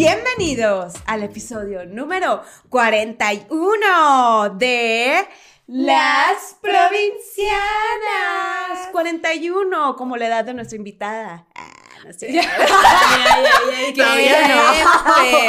Bienvenidos al episodio número 41 de Las Provincianas. 41, como la edad de nuestra invitada. No sé. Ay, ay, ay, todavía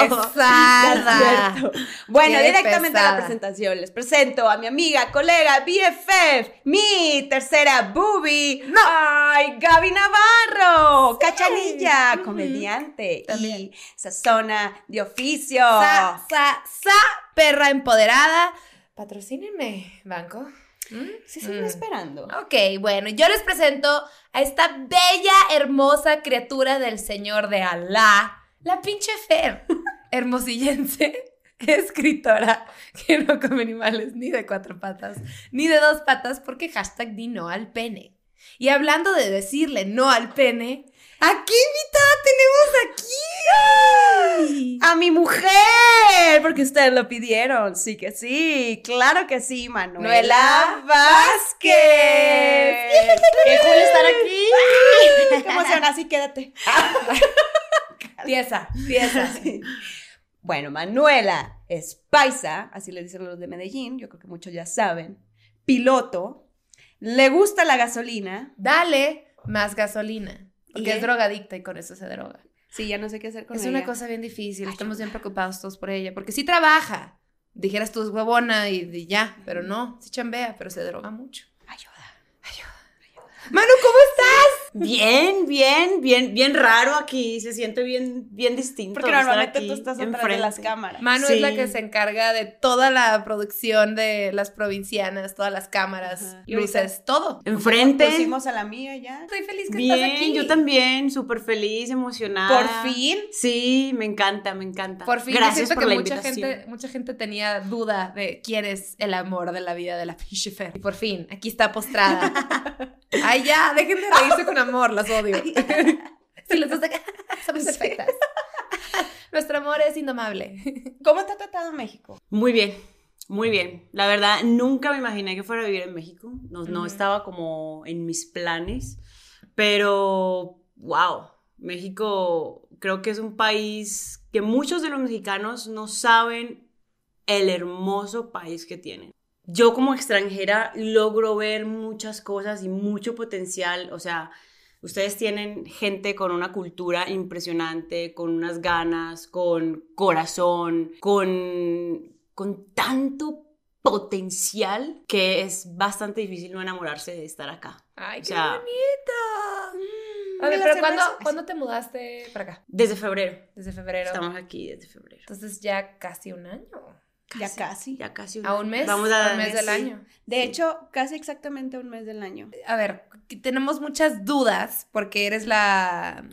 no. pesada. Bueno, Qué directamente a la presentación. Les presento a mi amiga, colega, BFF, mi tercera boobie. ¡Ay, Gaby Navarro! Cachanilla, Ujú. comediante También. y sazona de oficio. Sa, sa, sa, perra empoderada. Patrocínenme, banco. ¿Mm? Sí, estoy Mm. esperando. Ok, bueno, yo les presento a esta bella, hermosa criatura del Señor de Alá, la pinche Fer, hermosillense, escritora que no come animales ni de cuatro patas, ni de dos patas, porque hashtag di no al pene. Y hablando de decirle no al pene, ¿a qué invitada tenemos aquí? A mi mujer, porque ustedes lo pidieron. Sí que sí, claro que sí, Manuela Vázquez. Qué cool estar aquí. Qué emoción, así quédate. Pieza, pieza. Sí. Bueno, Manuela es paisa, así le dicen los de Medellín, yo creo que muchos ya saben. Piloto, le gusta la gasolina. Dale más gasolina. Porque ¿Y? es drogadicta y con eso se droga. Sí, ya no sé qué hacer con Es ella. una cosa bien difícil, estamos bien preocupados todos por ella, porque sí trabaja. Dijeras tú es huevona y, y ya, pero no, sí chambea, pero se droga mucho. Ayuda. Manu, ¿cómo estás? Bien, bien, bien, bien raro aquí. Se siente bien, bien distinto. Porque estar normalmente aquí tú estás atrás de enfrente. las cámaras. Manu es la que se encarga de toda la producción de las provincianas, todas las cámaras, Ajá. Luces, todo. Enfrente. Pusimos a la mía ya. Estoy feliz que estás Bien, aquí. yo también, súper feliz, emocionada. Por fin. Sí, me encanta, me encanta. Por fin, Gracias siento por que la mucha invitación. gente, mucha gente tenía duda de quién es el amor de la vida de la pinche. Y por fin, aquí está postrada. Ay, ya, dejen de reírse con amor, las odio. Si les gusta, somos perfectas. Nuestro amor es indomable. ¿Cómo te ha tratado México? Muy bien, muy bien. La verdad, nunca me imaginé que fuera a vivir en México. No, estaba como en mis planes. Pero, wow, México creo que es un país que muchos de los mexicanos no saben el hermoso país que tienen. Yo como extranjera logro ver muchas cosas y mucho potencial. O sea, ustedes tienen gente con una cultura impresionante, con unas ganas, con corazón, con, con tanto potencial que es bastante difícil no enamorarse de estar acá. Ay, O qué sea, bonito. Mm, A ver, ¿y la pero ¿cuándo, cerveza? ¿cuándo te mudaste para acá? Desde febrero. Desde febrero. Estamos aquí desde febrero. Entonces ya casi un año. Ya casi. Ya casi un A un mes. Vamos a a un mes del sí. año. De hecho, casi exactamente un mes del año. A ver, tenemos muchas dudas porque eres la,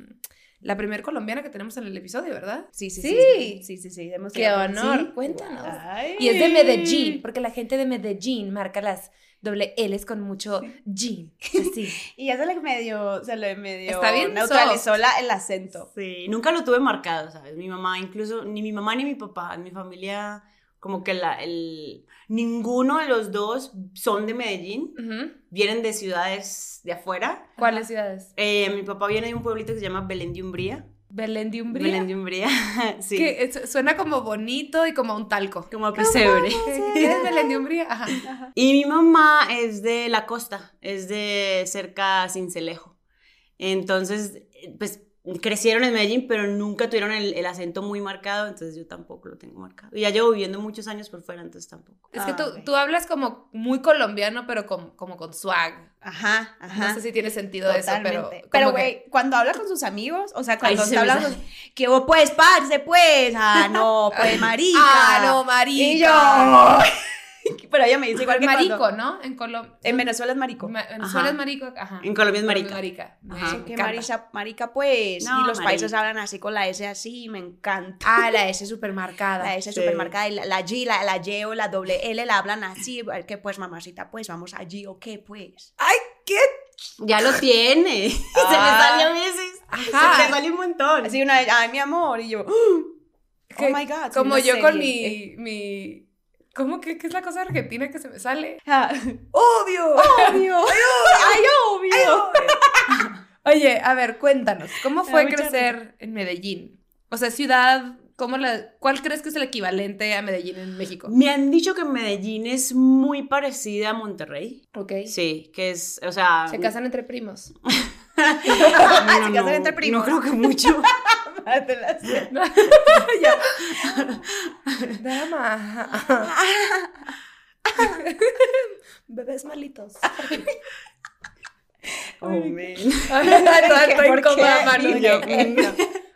la primer colombiana que tenemos en el episodio, ¿verdad? Sí, sí, Sí. sí. Sí, sí, sí. hemos Qué honor. Sí. Cuéntanos. Ay. Y es de Medellín, porque la gente de Medellín marca las doble L's con mucho jean. Así. Y ya se le medio, se le medio Está bien neutralizó la- el acento. Sí, nunca lo tuve marcado, ¿sabes? Mi mamá, incluso, ni mi mamá ni mi papá, en mi familia, como que la, el, ninguno de los dos son de Medellín, vienen de ciudades de afuera. ¿Cuáles ciudades? Eh, mi papá viene de un pueblito que se llama Belén de Umbría. Belén de Umbría. Belén de Umbría, sí. Que suena como bonito y como un talco. Como a pesebre. ¿Qué es Belén de Umbría? Ajá. Y mi mamá es de la costa, es de cerca a Cincelejo. Entonces, pues crecieron en Medellín, pero nunca tuvieron el, el acento muy marcado, entonces yo tampoco lo tengo marcado. Y ya llevo viviendo muchos años por fuera, entonces tampoco. Es que Ah, tú, tú hablas como muy colombiano, pero con- como con swag. Ajá, ajá. No sé si tiene sentido eso, pero. Pero, que- güey, cuando habla con sus amigos, o sea, cuando está se me hablando, sale. que vos pues, parce, pues, ah, no, pues, marica. Ah, no, marica. Y yo, pero ella me dice igual que marico, cuando- ¿no? En Colombia. en Venezuela es marico. Venezuela Ajá. es marico, ajá. En Colombia es marica. marica. Me Ajá. Que marica, marica, pues. No, y los países marica. hablan así con la S así, me encanta. Ah, la S súper marcada. La S Sí. super marcada y la, la G, la, la Y o la doble L la hablan así. Que pues, mamacita, pues, vamos allí o qué, pues. ¡Ay, qué! Ya lo tiene. Se me Ah. sale a veces. Ajá. Se me sale un montón. Así una vez, ay, mi amor. Y yo, oh my God. Como yo con serie. mi, mi. ¿Cómo que qué es la cosa argentina que se me sale? Ah, ¡Obvio! obvio. Ay, obvio. Oye, a ver, cuéntanos, ¿cómo da fue crecer en Medellín? O sea, ciudad, ¿cómo la, ¿cuál crees que es el equivalente a Medellín en México? Me han dicho que Medellín es muy parecida a Monterrey. Ok. Sí, que es, o sea... Se casan entre primos. no, Se casan entre primos. No creo que mucho. Te la sé. Dama. Bebés malitos. Oh.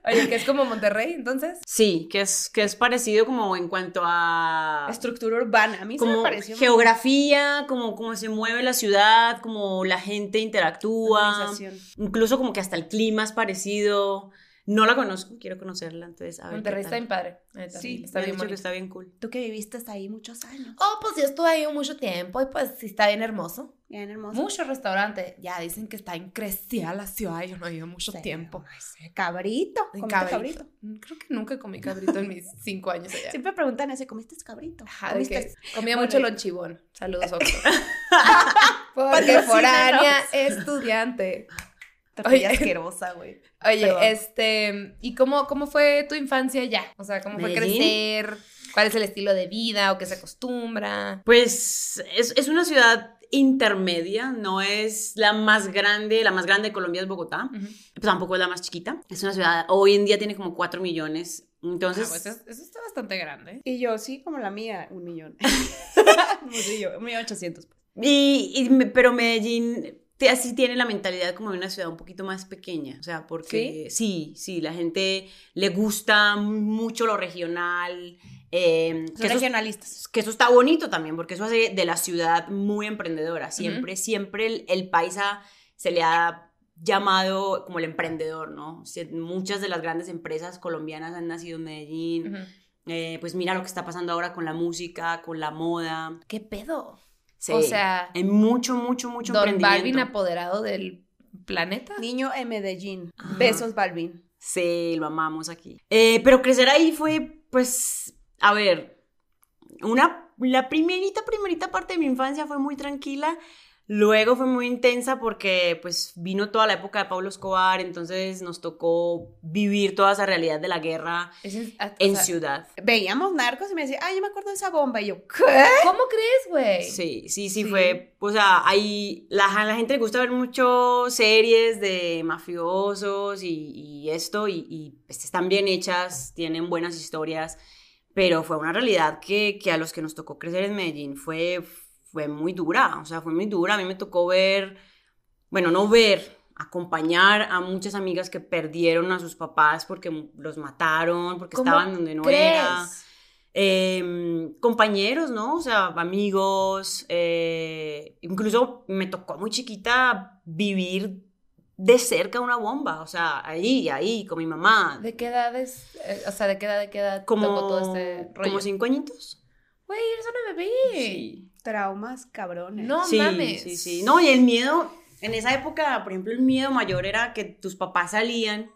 Oye, que es como Monterrey, entonces. Sí, que es, que es parecido como en cuanto a... Estructura urbana. A mí se me como pareció. geografía, como cómo se mueve la ciudad, como la gente interactúa, incluso como que hasta el clima es parecido. No la conozco, quiero conocerla, entonces a ver. Monterrey está bien padre. Sí, está bien dicho que bonito. está bien cool. Tú que viviste hasta ahí muchos años. Oh, pues yo estuve ahí mucho tiempo y pues sí está bien hermoso. Bien hermoso. Mucho restaurante. Ya dicen que está increcida la ciudad. Yo no he ido mucho Sí, tiempo. Cabrito. En ¿Comiste cabrito. cabrito? Mm, Creo que nunca comí cabrito en mis cinco años allá. Siempre preguntan ese, ¿comiste cabrito? Ajá, ¿Comiste? que comía Bueno, mucho y- lonchibón. Saludos, Oxxo. Porque foránea estudiante. Oye. asquerosa, güey. Oye, Perdón. este, ¿y cómo, cómo fue tu infancia allá? O sea, ¿cómo fue crecer? ¿Cuál es el estilo de vida o qué se acostumbra? Pues es, es una ciudad intermedia, no es la más grande, la más grande de Colombia es Bogotá, Ujú. pues tampoco es la más chiquita. Es una ciudad, hoy en día tiene como 4 millones, entonces... Ah, pues eso, eso está bastante grande. Y yo, sí, como la mía, un millón. no sé yo, un millón ochocientos. pues. Y, y pero Medellín así tiene la mentalidad como de una ciudad un poquito más pequeña, o sea, porque sí, sí, la gente le gusta mucho lo regional, eh, Son que, eso, regionalistas. que eso está bonito también, porque eso hace de la ciudad muy emprendedora, siempre, siempre el, el paisa se le ha llamado como el emprendedor, ¿no? Muchas de las grandes empresas colombianas han nacido en Medellín, eh, pues mira lo que está pasando ahora con la música, con la moda. ¿Qué pedo? Sí. O sea, Hay mucho, mucho, mucho Don emprendimiento. Balvin apoderado del planeta. Niño en Medellín. Ajá. Besos, Balvin. Sí, lo amamos aquí. Eh, pero crecer ahí fue, pues, a ver, una, la primerita, primerita parte de mi infancia fue muy tranquila. Luego fue muy intensa porque, pues, vino toda la época de Pablo Escobar, entonces nos tocó vivir toda esa realidad de la guerra Es en- sea, ciudad. Veíamos narcos y me decía, ay, yo me acuerdo de esa bomba. Y yo, ¿qué? ¿Cómo crees, güey? Sí, sí, sí, Sí. fue, o sea, hay, la, a la gente le gusta ver mucho series de mafiosos y, y esto, y, y, pues, están bien hechas, tienen buenas historias, pero fue una realidad que, que a los que nos tocó crecer en Medellín fue, fue muy dura, o sea, fue muy dura, a mí me tocó ver, bueno, no ver, acompañar a muchas amigas que perdieron a sus papás porque los mataron, porque ¿Cómo estaban donde no ¿Crees? era eh, compañeros, ¿no? O sea, amigos, eh, incluso me tocó muy chiquita vivir de cerca una bomba, o sea, ahí, ahí, con mi mamá. ¿De qué edad es? eh, o sea, ¿de qué edad, de qué edad como, tocó todo este rollo? como cinco añitos. Güey, eres una bebé. Sí. Traumas cabrones. No sí, mames. sí, sí. No, y el miedo, en esa época, por ejemplo, el miedo mayor era que tus papás salían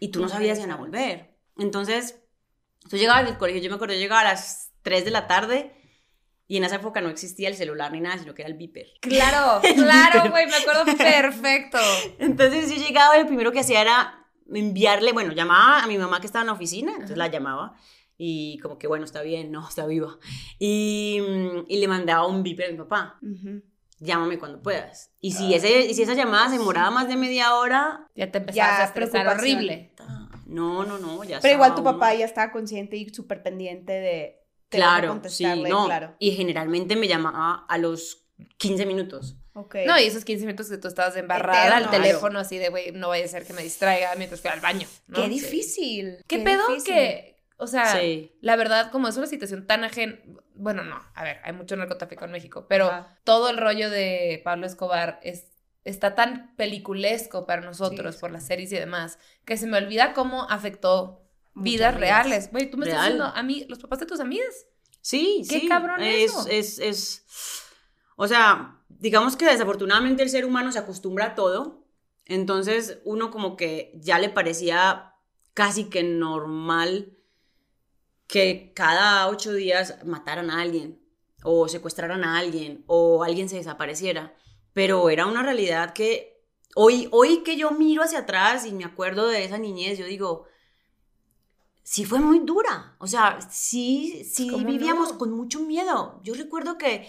y tú no sabías si iban a volver. Entonces, tú llegabas del colegio, yo me acuerdo, yo llegaba a las 3 de la tarde y en esa época no existía el celular ni nada, sino que era el beeper. Claro, claro, güey, me acuerdo perfecto. Entonces yo llegaba y lo primero que hacía era enviarle, bueno, llamaba a mi mamá que estaba en la oficina, entonces la llamaba y como que, bueno, está bien, no, está viva. Y, mm, y le mandaba un beeper a mi papá, Ujú. llámame cuando puedas. Y si, ese, y si esa llamada se demoraba más de media hora, Ya te empezabas Ya, a estresar horrible. no, no, no, ya Pero igual tu uno- papá ya estaba consciente y súper pendiente de... que Claro, sí, no. claro. Y generalmente me llamaba a los 15 minutos. Ok. No, y esos 15 minutos que tú estabas embarrada Eterno. al teléfono así de, güey, no vaya a ser que me distraiga mientras fui al baño. ¿no? Qué difícil. ¿Qué, pedo difícil. que, o sea, Sí. la verdad, como es una situación tan ajena, bueno, no, a ver, hay mucho narcotráfico en México, pero Ajá. todo el rollo de Pablo Escobar es, está tan peliculesco para nosotros Sí. por las series y demás, que se me olvida cómo afectó vidas reales. Güey, tú me estás diciendo a mí, los papás de tus amigas. Sí, Qué sí. cabrón es, eso. es, es, o sea, digamos que desafortunadamente el ser humano se acostumbra a todo, entonces uno como que ya le parecía casi que normal que cada ocho días mataran a alguien o secuestraran a alguien o alguien se desapareciera, pero era una realidad que hoy, hoy que yo miro hacia atrás y me acuerdo de esa niñez, yo digo, sí fue muy dura. O sea, sí, sí ¿Cómo vivíamos no? con mucho miedo. Yo recuerdo que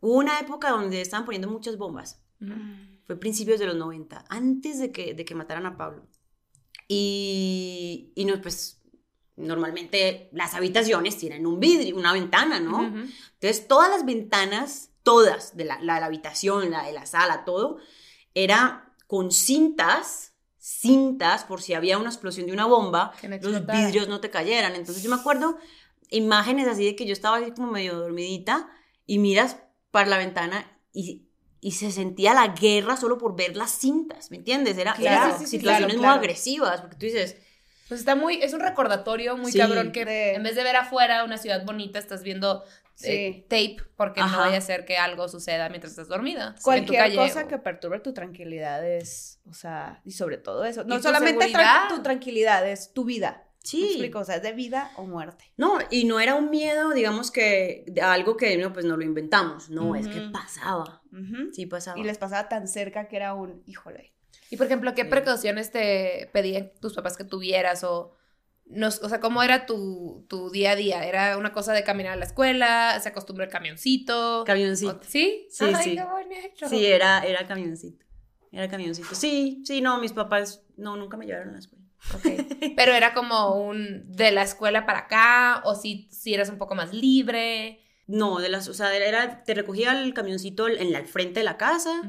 hubo una época donde estaban poniendo muchas bombas. Fue principios de los 90, antes de que, de que mataran a Pablo. Y, y no, pues, normalmente las habitaciones tienen un vidrio, una ventana, ¿no? Ujú. Entonces, todas las ventanas, todas, de la, la, la habitación, la de la sala, todo, era con cintas, cintas, por si había una explosión de una bomba, no los vidrios no te cayeran. Entonces, yo me acuerdo imágenes así de que yo estaba así como medio dormidita y miras para la ventana y, y se sentía la guerra solo por ver las cintas, ¿me entiendes? Era, Claro, eran sí, sí, situaciones claro, muy claro. agresivas, porque tú dices, Pues está muy, es un recordatorio muy Sí. cabrón que De- en vez de ver afuera una ciudad bonita, estás viendo eh, tape porque no vaya a ser que algo suceda mientras estás dormida. en tu Cualquier calle cosa o- que perturbe tu tranquilidad es, o sea, y sobre todo eso. No tu solamente tra- tu tranquilidad, es tu vida. sí. ¿Me explico? O sea, es de vida o muerte. No, y no era un miedo, digamos que de algo que no, pues no lo inventamos. No, es que pasaba. Sí pasaba. Y les pasaba tan cerca que era un, híjole. Y por ejemplo, ¿qué precauciones te pedían tus papás que tuvieras o nos, o sea, cómo era tu, tu día a día? ¿Era una cosa de caminar a la escuela? ¿Se acostumbra el camioncito? Camioncito. ¿O- ¿Sí? Sí, Ay, sí. qué bonito. Sí, era, era camioncito. Era camioncito. Sí, sí, no, mis papás no, nunca me llevaron a la escuela. Ok. Pero era como un de la escuela para acá, o si, si eras un poco más libre. No, de las, o sea, era, te recogía el camioncito en la, al frente de la casa,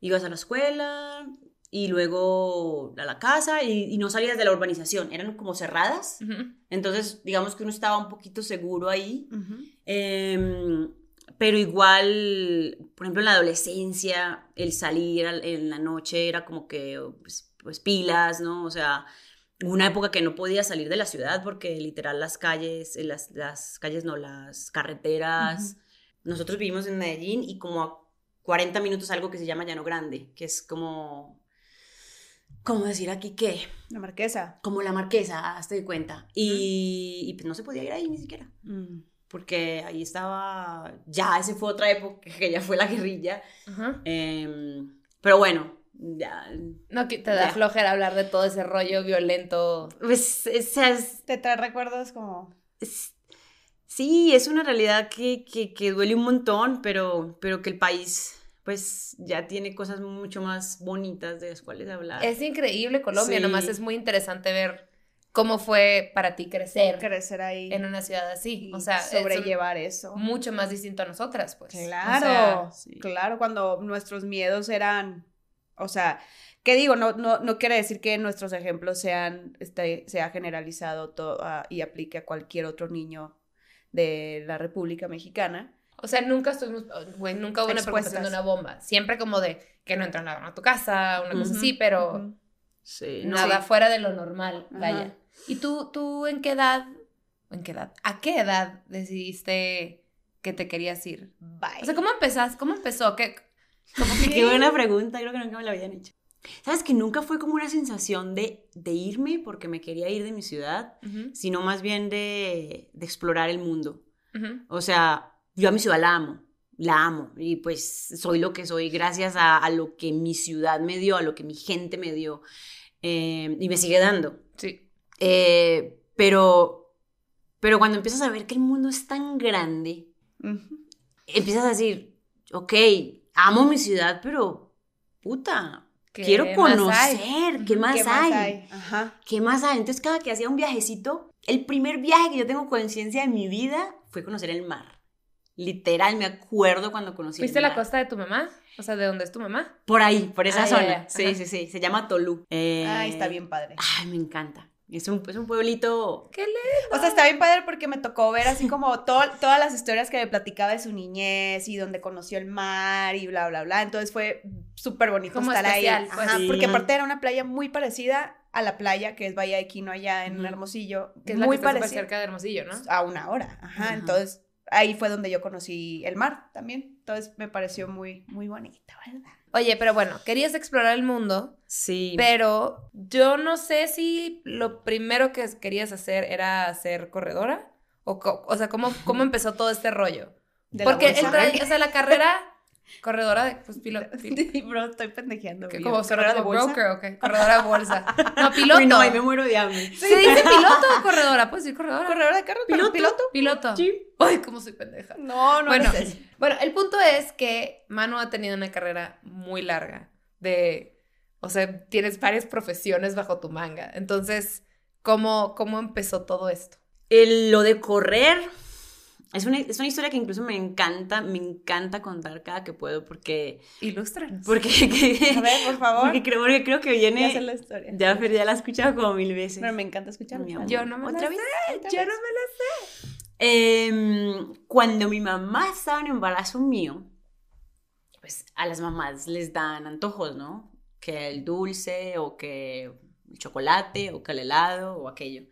ibas a la escuela y luego a la casa y, y no salías de la urbanización, eran como cerradas. Entonces, digamos que uno estaba un poquito seguro ahí. Em, pero igual, por ejemplo, en la adolescencia, el salir al- en la noche era como que, pues, pues, pilas, ¿no? O sea, una época que no podía salir de la ciudad porque literal las calles, eh, las, las calles no, las carreteras. Nosotros vivimos en Medellín y como a 40 minutos algo que se llama Llano Grande, que es como, ¿cómo decir aquí qué? La marquesa. Como la marquesa, hazte de cuenta. Y, y pues no se podía ir ahí ni siquiera Mm. porque ahí estaba, ya, ese fue otra época que ya fue la guerrilla. Em, pero bueno, ya, No, que te da Ya. flojera hablar de todo ese rollo violento. pues, es- es- Te trae recuerdos como... es- sí, es una realidad que, que, que duele un montón, pero, pero que el país, pues, ya tiene cosas mucho más bonitas de las cuales hablar. Es increíble Colombia, Sí. nomás es muy interesante ver cómo fue para ti crecer crecer ahí en una ciudad así. O sea, es sobrellevar eso. mucho más distinto a nosotras, pues. Claro, O sea, sí. claro, cuando nuestros miedos eran, o sea, ¿qué digo? No, no, no quiere decir que nuestros ejemplos sean, este, sea generalizado todo, ah, y aplique a cualquier otro niño de la República Mexicana. O sea, nunca estuvimos, güey, nunca hubo una preocupación de una bomba. Siempre como de que no entran a tu casa, una cosa así, pero. Sí, nada sí. fuera de lo normal, Ajá. vaya. ¿Y tú, tú en qué edad, en qué edad, a qué edad decidiste que te querías ir? Bye. O sea, ¿cómo empezás? ¿Cómo empezó? ¿Qué, cómo que- Qué buena pregunta, creo que nunca me la habían hecho. ¿Sabes que nunca fue como una sensación de, de irme porque me quería ir de mi ciudad, sino más bien de, de explorar el mundo? O sea, yo a mi ciudad la amo, la amo, y pues soy lo que soy gracias a, a lo que mi ciudad me dio, a lo que mi gente me dio, eh, y me sigue dando. Sí. Eh, pero, pero cuando empiezas a ver que el mundo es tan grande, empiezas a decir, ok, amo mi ciudad, pero puta, ¿Qué quiero conocer, ¿qué más, ¿Qué hay? Ajá. ¿Qué más hay? Entonces, cada que hacía un viajecito, el primer viaje que yo tengo conciencia en mi vida fue conocer el mar. Literal, me acuerdo cuando conocí ¿Fuiste a la costa de tu mamá? O sea, ¿de dónde es tu mamá? Por ahí, por esa Ah, zona. ya, Sí, ajá. sí, sí. Se llama Tolú. Eh, Ay, está bien padre. Ay, me encanta. Es un, es un pueblito. ¿Qué le? O sea, está bien padre porque me tocó ver así como to- todas las historias que me platicaba de su niñez y donde conoció el mar y bla, bla, bla. Entonces fue súper bonito Como estar especial, ahí. pues. Ajá, Sí. Porque aparte era una playa muy parecida a la playa que es Bahía de Quino allá en Ujú. Hermosillo. Que es la muy que está parecida. cerca de Hermosillo, ¿no? A una hora. Ajá. Ajá. Entonces ahí fue donde yo conocí el mar también. Entonces me pareció muy, muy bonito, ¿verdad? Oye, pero bueno, querías explorar el mundo, Sí. pero yo no sé si lo primero que querías hacer era ser corredora. O, co- o sea, ¿cómo, ¿cómo empezó todo este rollo? De la Porque bolsa. el o sea, la carrera Corredora de, pues, piloto. Sí, bro, estoy pendejeando. ¿Qué, como ¿Corredora de bolsa? broker o qué? Corredora de bolsa. No, piloto. Uy, no, ahí me muero de hambre. ¿Se dice piloto o corredora? Puedes decir corredora. ¿Corredora de carros? ¿Piloto? ¿Piloto? Piloto. Sí. Ay, cómo soy pendeja. No, no Bueno, eso. bueno, el punto es que Manu ha tenido una carrera muy larga de, o sea, tienes varias profesiones bajo tu manga. Entonces, ¿cómo, cómo empezó todo esto? El- lo de correr es una, es una historia que incluso me encanta, me encanta contar cada que puedo porque... Ilústranos. porque A ver, por favor. Porque creo, porque creo que Ya sé viene... la historia. Ya, Fer, ya la he escuchado como mil veces. Pero me encanta amor. Yo no me ¿Otra la vez? sé, ¿Otra yo vez? no me la sé. Em, cuando mi mamá estaba en embarazo mío, pues a las mamás les dan antojos, ¿no? Que el dulce o que el chocolate o que el helado o aquello.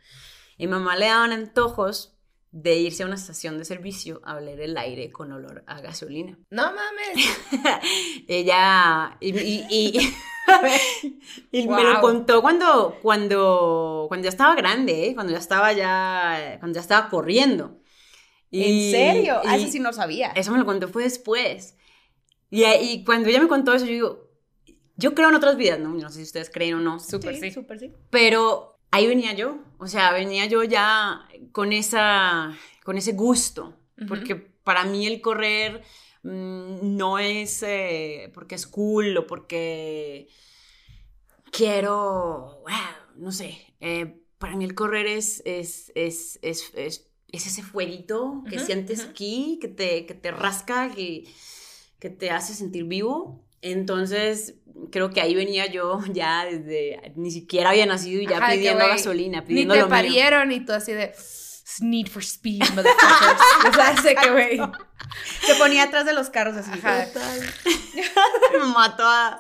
Y mamá le daban antojos de irse a una estación de servicio a oler el aire con olor a gasolina. No mames. Ella y, y- y- y me lo contó cuando cuando cuando ya estaba grande, ¿eh? cuando ya estaba ya cuando ya estaba corriendo. ¿En serio? Ah, y eso sí no sabía. eso me lo contó fue después. Y, y cuando ella me contó eso, yo digo, yo creo en otras vidas, ¿no? No sé si ustedes creen o no. Súper sí. súper sí. Pero ahí venía yo, o sea, venía yo ya con esa, con ese gusto, porque para mí el correr mm, no es eh, porque es cool o porque quiero, wow, no sé, eh, para mí el correr es, es, es, es, es, es ese fueguito que sientes aquí, que te, que te rasca, que, que te hace sentir vivo. Entonces, creo que ahí venía yo ya desde, ni siquiera había nacido y ya Ajá, pidiendo gasolina, Ni pidiendo te lo mío. parieron y tú así de Need for Speed, motherfuckers. o sea, sé que, güey. Se ponía atrás de los carros así. Ajá. Mamá toda,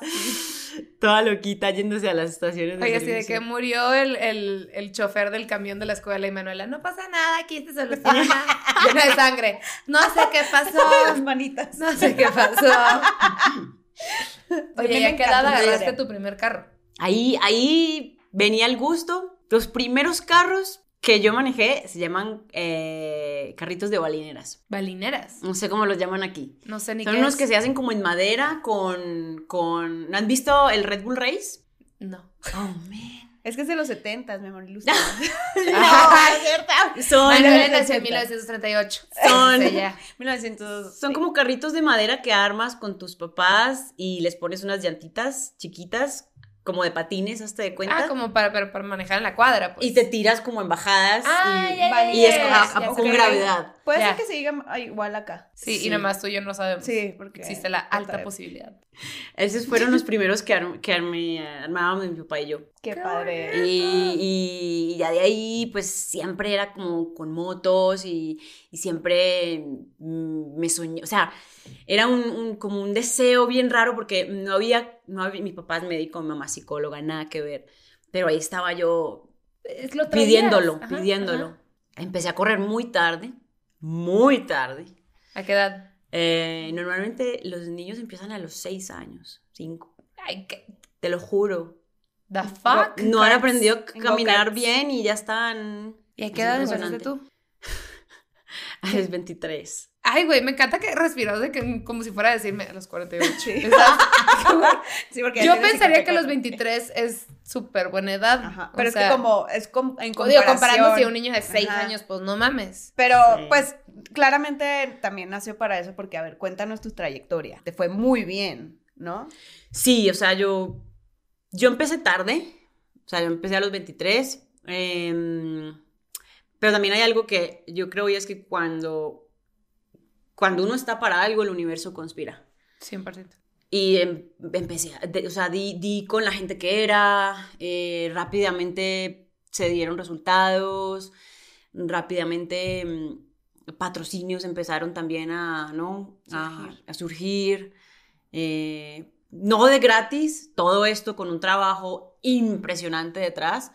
toda loquita yéndose a las estaciones de Oye, así de que murió el, el, el chofer del camión de la escuela y Manuela, no pasa nada, aquí se soluciona. Llena de sangre. No sé qué Las pasó. manitas. No sé qué pasó. Oye, me ¿y a qué edad agarraste tu primer carro? Ahí, ahí venía el gusto. Los primeros carros que yo manejé se llaman eh, carritos de balineras. Balineras. No sé cómo los llaman aquí. No sé ni Son qué unos es. que se hacen como en madera con, con... ¿no ¿Han visto el Red Bull Race? No. Oh, man. Es que es de los 70, mi amor. ilustra. Ajá. es cierto. Son, Manuela nació en 1980. 1938. Son- ya. 1900. son sí. como carritos de madera que armas con tus papás y les pones unas llantitas chiquitas, como de patines, hasta de cuenta. Ah, como para, para, para manejar en la cuadra, pues. Y te tiras como en bajadas Ah, y, es ya, con, sé. gravedad. Puede ser que se diga igual acá. Sí, Sí. y nada más tú y yo no sabemos. Sí, porque. Existe la alta posibilidad. Esos fueron los primeros que, arm- que armábamos mi papá y yo. Qué padre. Y, y ya de ahí, pues siempre era como con motos y, y siempre me soñé, o sea, era un, un- como un deseo bien raro porque no había, no había, mi papá es médico, mi mamá es psicóloga, nada que ver, pero ahí estaba yo Es lo traías. pidiéndolo, Ajá, pidiéndolo. ajá. Empecé a correr muy tarde, muy tarde. ¿A qué edad? Eh, normalmente los niños empiezan a los seis años, cinco, Ay, ¿qué? te lo juro. The fuck? No han aprendido a caminar bien y ya están ¿Y a qué edad empezaste tú? a los 23. Ay, güey, me encanta que respiras de que, como si fuera a decirme a los 48. Sí. Sí, porque Yo pensaría que los 54. 23 es súper buena edad. Ajá. O Pero es sea, que como. Es com- en Digo, comparación. comparándose a un niño de 6 Ajá. años, pues no mames. Pero, Sí. pues, claramente también nació para eso, porque, a ver, cuéntanos tu trayectoria. Te fue muy bien, ¿no? Sí, o sea, yo, yo empecé tarde, o sea, yo empecé a los 23, em, pero también hay algo que yo creo y es que cuando, cuando uno está para algo, el universo conspira. 100%. Y em- empecé, de- o sea, di, di con la gente que era, eh, rápidamente se dieron resultados, rápidamente mm, patrocinios empezaron también a, ¿no? A, Surgir. a surgir. eh, no de gratis, todo esto con un trabajo impresionante detrás,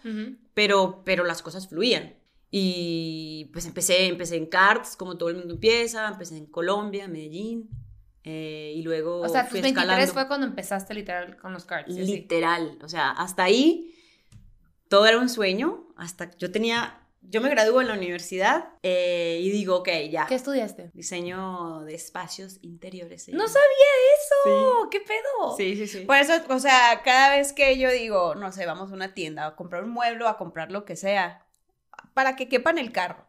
pero, pero las cosas fluían. Y pues empecé, empecé en karts, como todo el mundo empieza, empecé en Colombia, Medellín, eh, y luego O sea, tus fui 23 escalando. fue cuando empezaste literal con los así. Literal, o sea, hasta ahí todo era un sueño, hasta yo tenía yo me gradúo en la universidad eh, y digo, ok, ya. ¿Qué estudiaste? Diseño de espacios interiores. No sabía eso. ¿Qué pedo? Sí, sí, sí. Por eso, o sea, cada vez que yo digo, no sé, vamos a una tienda a comprar un mueble a comprar lo que sea, para que quepa en el carro.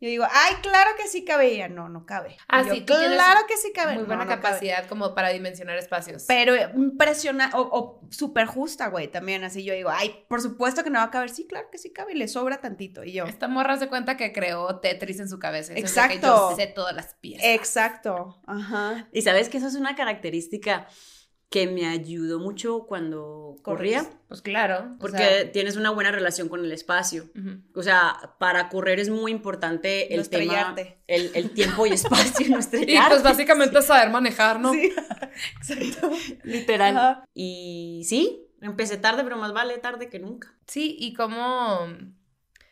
Yo digo, ay, claro que sí cabe. Ella, no, no cabe. Ah, Y yo, sí, tú claro que sí cabe. Muy buena no capacidad como para dimensionar espacios. Pero impresionante, o, o súper justa, güey, también. Así yo digo, ay, por supuesto que no va a caber. Sí, claro que sí cabe y le sobra tantito. Y yo, Esta morra se cuenta que creó Tetris en su cabeza. Eso es de que Exacto. yo sé todas las piezas. exacto. Ajá. Y sabes que eso es una característica que me ayudó mucho cuando corría, Pues claro. porque sea, tienes una buena relación con el espacio. O sea, para correr es muy importante No el tema, el, el tiempo y espacio, no Y pues básicamente saber manejar, ¿no? Sí, exacto. Literal. Ajá. Y sí, empecé tarde, pero más vale tarde que nunca. Sí, y cómo,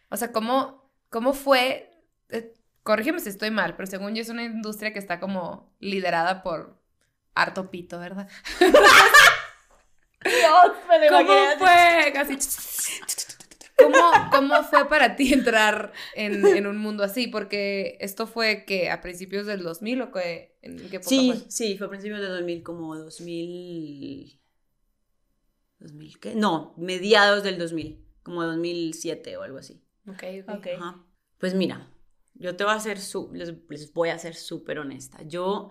o sea, cómo, cómo fue, eh, corrígeme si estoy mal, pero según yo es una industria que está como liderada por harto pito, ¿verdad? Dios, me lo ¿Cómo fue? Casi... ¿Cómo, ¿Cómo fue para ti entrar en, en un mundo así? Porque esto fue que a principios del 2000 o que, ¿en qué época Sí, fue? sí, fue a principios de 2000, como 2000... ¿2000 qué? No, mediados del 2000, como 2007 o algo así. Ok, ok. Ok. Ajá. Pues mira, yo te voy a hacer, su- les, les voy a ser súper honesta. Yo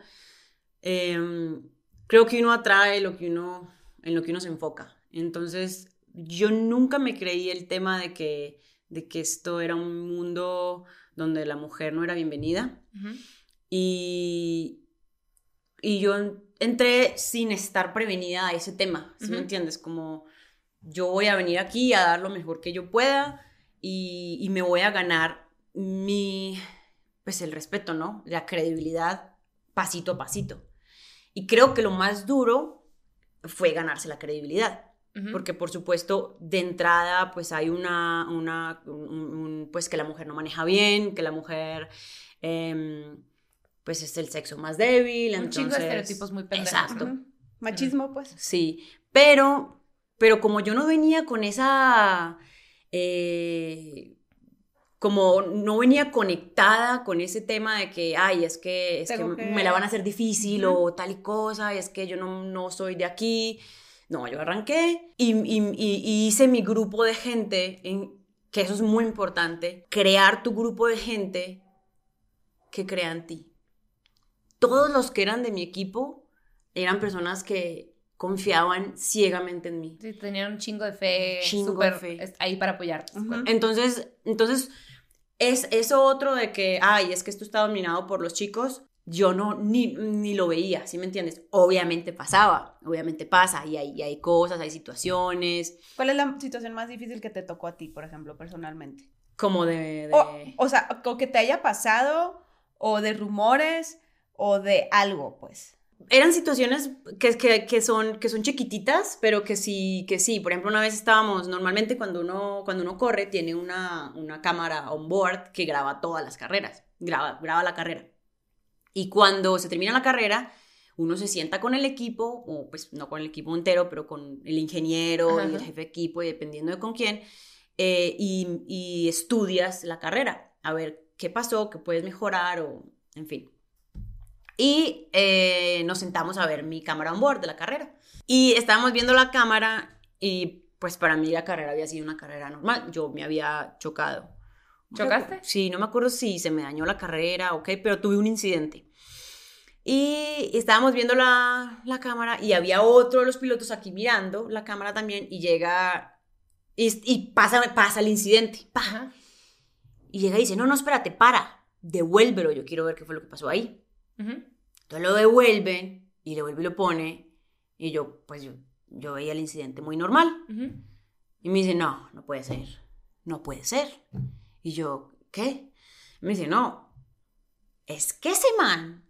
em, creo que uno atrae lo que uno, en lo que uno se enfoca. Entonces, yo nunca me creí el tema de que, de que esto era un mundo donde la mujer no era bienvenida. Y, y yo entré sin estar prevenida a ese tema, ¿sí me entiendes? Como yo voy a venir aquí a dar lo mejor que yo pueda y, y me voy a ganar mi, pues el respeto, ¿no? La credibilidad pasito a pasito. Y creo que lo más duro fue ganarse la credibilidad. Porque por supuesto, de entrada, pues hay una, una un- un- pues que la mujer no maneja bien, que la mujer, em, pues es el sexo más débil. Un chingo de entonces- estereotipos muy pendejos. Exacto. Machismo, pues. Sí, pero, pero como yo no venía con esa, eh, como no venía conectada con ese tema de que, ay, es que, es que, me la van a hacer difícil o tal y cosa, es que yo no, no soy de aquí. No, yo arranqué y, y- y- y hice mi grupo de gente, en, que eso es muy importante, crear tu grupo de gente que crea en ti. Todos los que eran de mi equipo eran personas que confiaban ciegamente en mí. Sí, tenían un chingo de fe, Chingo de fe. ahí para apoyarte. Ujú. Entonces, entonces es eso otro de que, ay, es que esto está dominado por los chicos. Yo no, ni, ni lo veía, ¿sí me entiendes? Obviamente pasaba, obviamente pasa, y hay, y hay cosas, hay situaciones, ¿Cuál es la situación más difícil que te tocó a ti, por ejemplo, personalmente? como de... de- O, o sea, o que te haya pasado, o de rumores, o de algo, pues. Eran situaciones que, que, que son, que son chiquititas, pero que sí, que sí. Por ejemplo, una vez estábamos, normalmente cuando uno, cuando uno corre, tiene una, una cámara on board que graba todas las carreras, graba, graba la carrera. Y cuando se termina la carrera, uno se sienta con el equipo, o pues no con el equipo entero, pero con el ingeniero Ajá, y el jefe de equipo, y dependiendo de con quién, eh, y, y estudias la carrera, a ver qué pasó, qué puedes mejorar, o en fin. Y eh, nos sentamos a ver mi cámara on board de la carrera. Y estábamos viendo la cámara y pues para mí la carrera había sido una carrera normal. Yo me había chocado. ¿Chocaste? Sí, no me acuerdo si se me dañó la carrera o qué, pero tuve un incidente. Y estábamos viendo la, la cámara y había otro de los pilotos aquí mirando la cámara también y llega y, y pasa, pasa el incidente. Y llega y dice, no, no, espérate, para, devuélvelo, yo quiero ver qué fue lo que pasó ahí. Entonces lo devuelven y le vuelve y lo pone. Y yo, pues yo, yo veía el incidente muy normal. Ujú. Y me dice, no, no puede ser. No puede ser. Y yo, ¿qué? Me dice, no. Es que ese man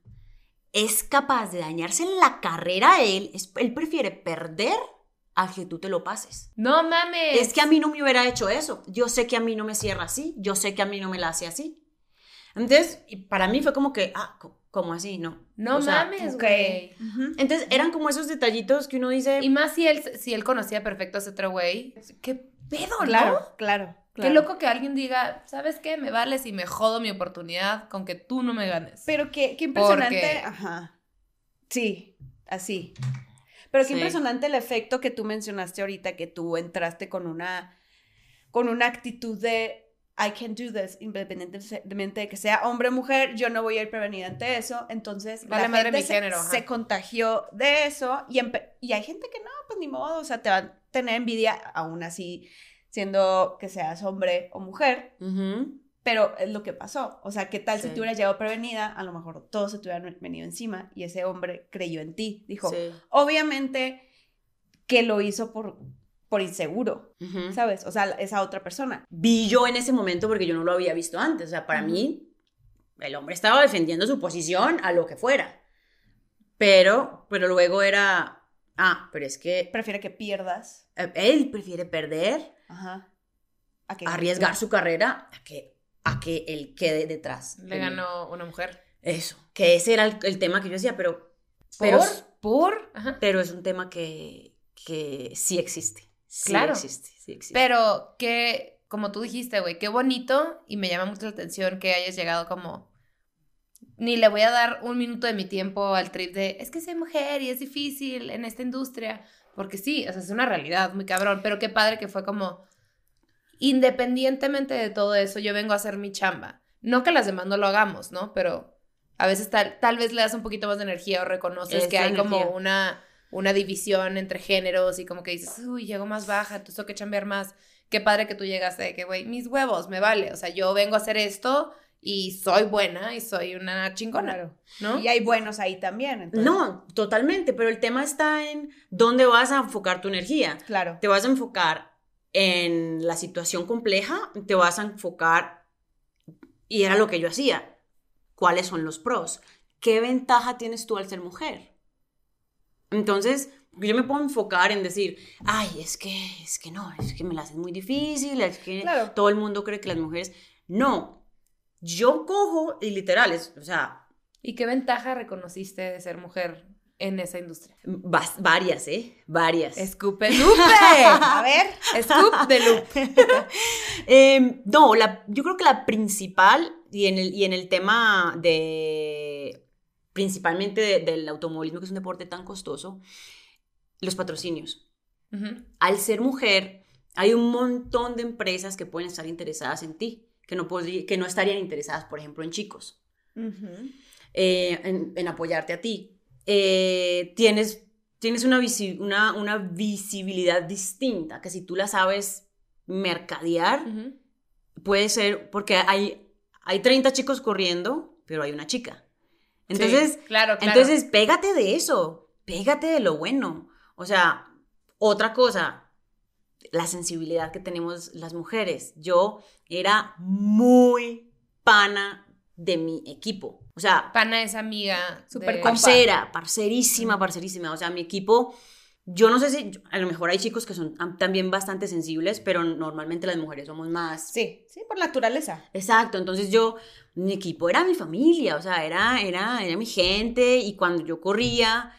es capaz de dañarse en la carrera a él. Es- él prefiere perder a que tú te lo pases. No mames. Es que a mí no me hubiera hecho eso. Yo sé que a mí no me cierra así. Yo sé que a mí no me la hace así. Entonces, y para mí fue como que, ah, ¿cómo así? No. No O sea, mames, güey. Entonces, eran como esos detallitos que uno dice, Y más si él, si él conocía perfecto a ese otro güey. ¿Qué pedo, no? Claro, claro, Qué loco que alguien diga, ¿sabes qué? Me vales y me jodo mi oportunidad con que tú no me ganes. Pero qué, qué impresionante. Porque- Ajá. Sí, así. Pero qué Sí. impresionante el efecto que tú mencionaste ahorita, que tú entraste con una, con una actitud de I can do this, independientemente de que sea hombre o mujer, yo no voy a ir prevenida ante eso. Entonces, Vale la madre gente mi se, género, ajá. se contagió de eso y, hay gente que no, pues ni modo, o sea, te va a tener envidia aún así, siendo que seas hombre o mujer. Pero es lo que pasó. O sea, ¿qué tal si te hubieras llegado prevenida? A lo mejor todos se te hubieran venido encima y ese hombre creyó en ti. Dijo, Sí. obviamente que lo hizo por, por inseguro. ¿sabes? O sea, esa otra persona. vi yo en ese momento porque yo no lo había visto antes. O sea, para mí, el hombre estaba defendiendo su posición a lo que fuera. Pero, pero luego era, ah, pero es que Prefiere que pierdas. eh, él prefiere perder, Ajá. A que arriesgar su carrera a que, a que él quede detrás. Le de mí. ganó una mujer. Eso, que ese era el, el tema que yo decía, pero, ¿Por? pero, ¿Por? Ajá. pero es un tema que, que sí existe. Sí Claro. existe, sí existe. Pero que, como tú dijiste, güey, qué bonito y me llama mucho la atención que hayas llegado como... Ni le voy a dar un minuto de mi tiempo al trip de, es que soy mujer y es difícil en esta industria. Porque sí, o sea, es una realidad muy cabrón, pero qué padre que fue como, independientemente de todo eso, yo vengo a hacer mi chamba. No que las demás no lo hagamos, ¿no? Pero a veces tal, tal vez le das un poquito más de energía o reconoces Es que hay como una, una división entre géneros y como que dices, uy, llego más baja, entonces tengo que chambear más. Qué padre que tú llegaste de que, güey, mis huevos, me vale. O sea, yo vengo a hacer esto y soy buena y soy una chingona, Claro. ¿no? Y hay buenos ahí también. entonces, No, totalmente, pero el tema está en dónde vas a enfocar tu energía. Claro. Te vas a enfocar en la situación compleja, te vas a enfocar, y era lo que yo hacía, cuáles son los pros, qué ventaja tienes tú al ser mujer. Entonces, yo me puedo enfocar en decir, ay, es que, es que no, es que me la hacen muy difícil, es que Claro. todo el mundo cree que las mujeres, no, yo cojo y literal, es, o sea, ¿Y qué ventaja reconociste de ser mujer en esa industria? varias, ¿eh? Varias. De Lupe. A ver. Scoop de Lupe. Eh, no, la, yo creo que la principal, y en el, y en el tema de, principalmente de- del automovilismo, que es un deporte tan costoso, los patrocinios. Al ser mujer, hay un montón de empresas que pueden estar interesadas en ti, que no, que no estarían interesadas, por ejemplo, en chicos, eh, en, en apoyarte a ti. Eh, tienes, tienes una, visi- una, una visibilidad distinta, que si tú la sabes mercadear, puede ser porque hay, hay 30 chicos corriendo, pero hay una chica. Entonces, Sí, claro, claro. entonces pégate de eso, pégate de lo bueno. O sea, otra cosa, la sensibilidad que tenemos las mujeres. Yo era muy pana de mi equipo. O sea, Pana es amiga. Súper de- parcera, parcerísima, parcerísima. O sea, mi equipo, yo no sé si, a lo mejor hay chicos que son am- también bastante sensibles, pero normalmente las mujeres somos más Sí, sí, por naturaleza. Exacto, entonces yo, mi equipo era mi familia, o sea, era, era, era mi gente y cuando yo corría,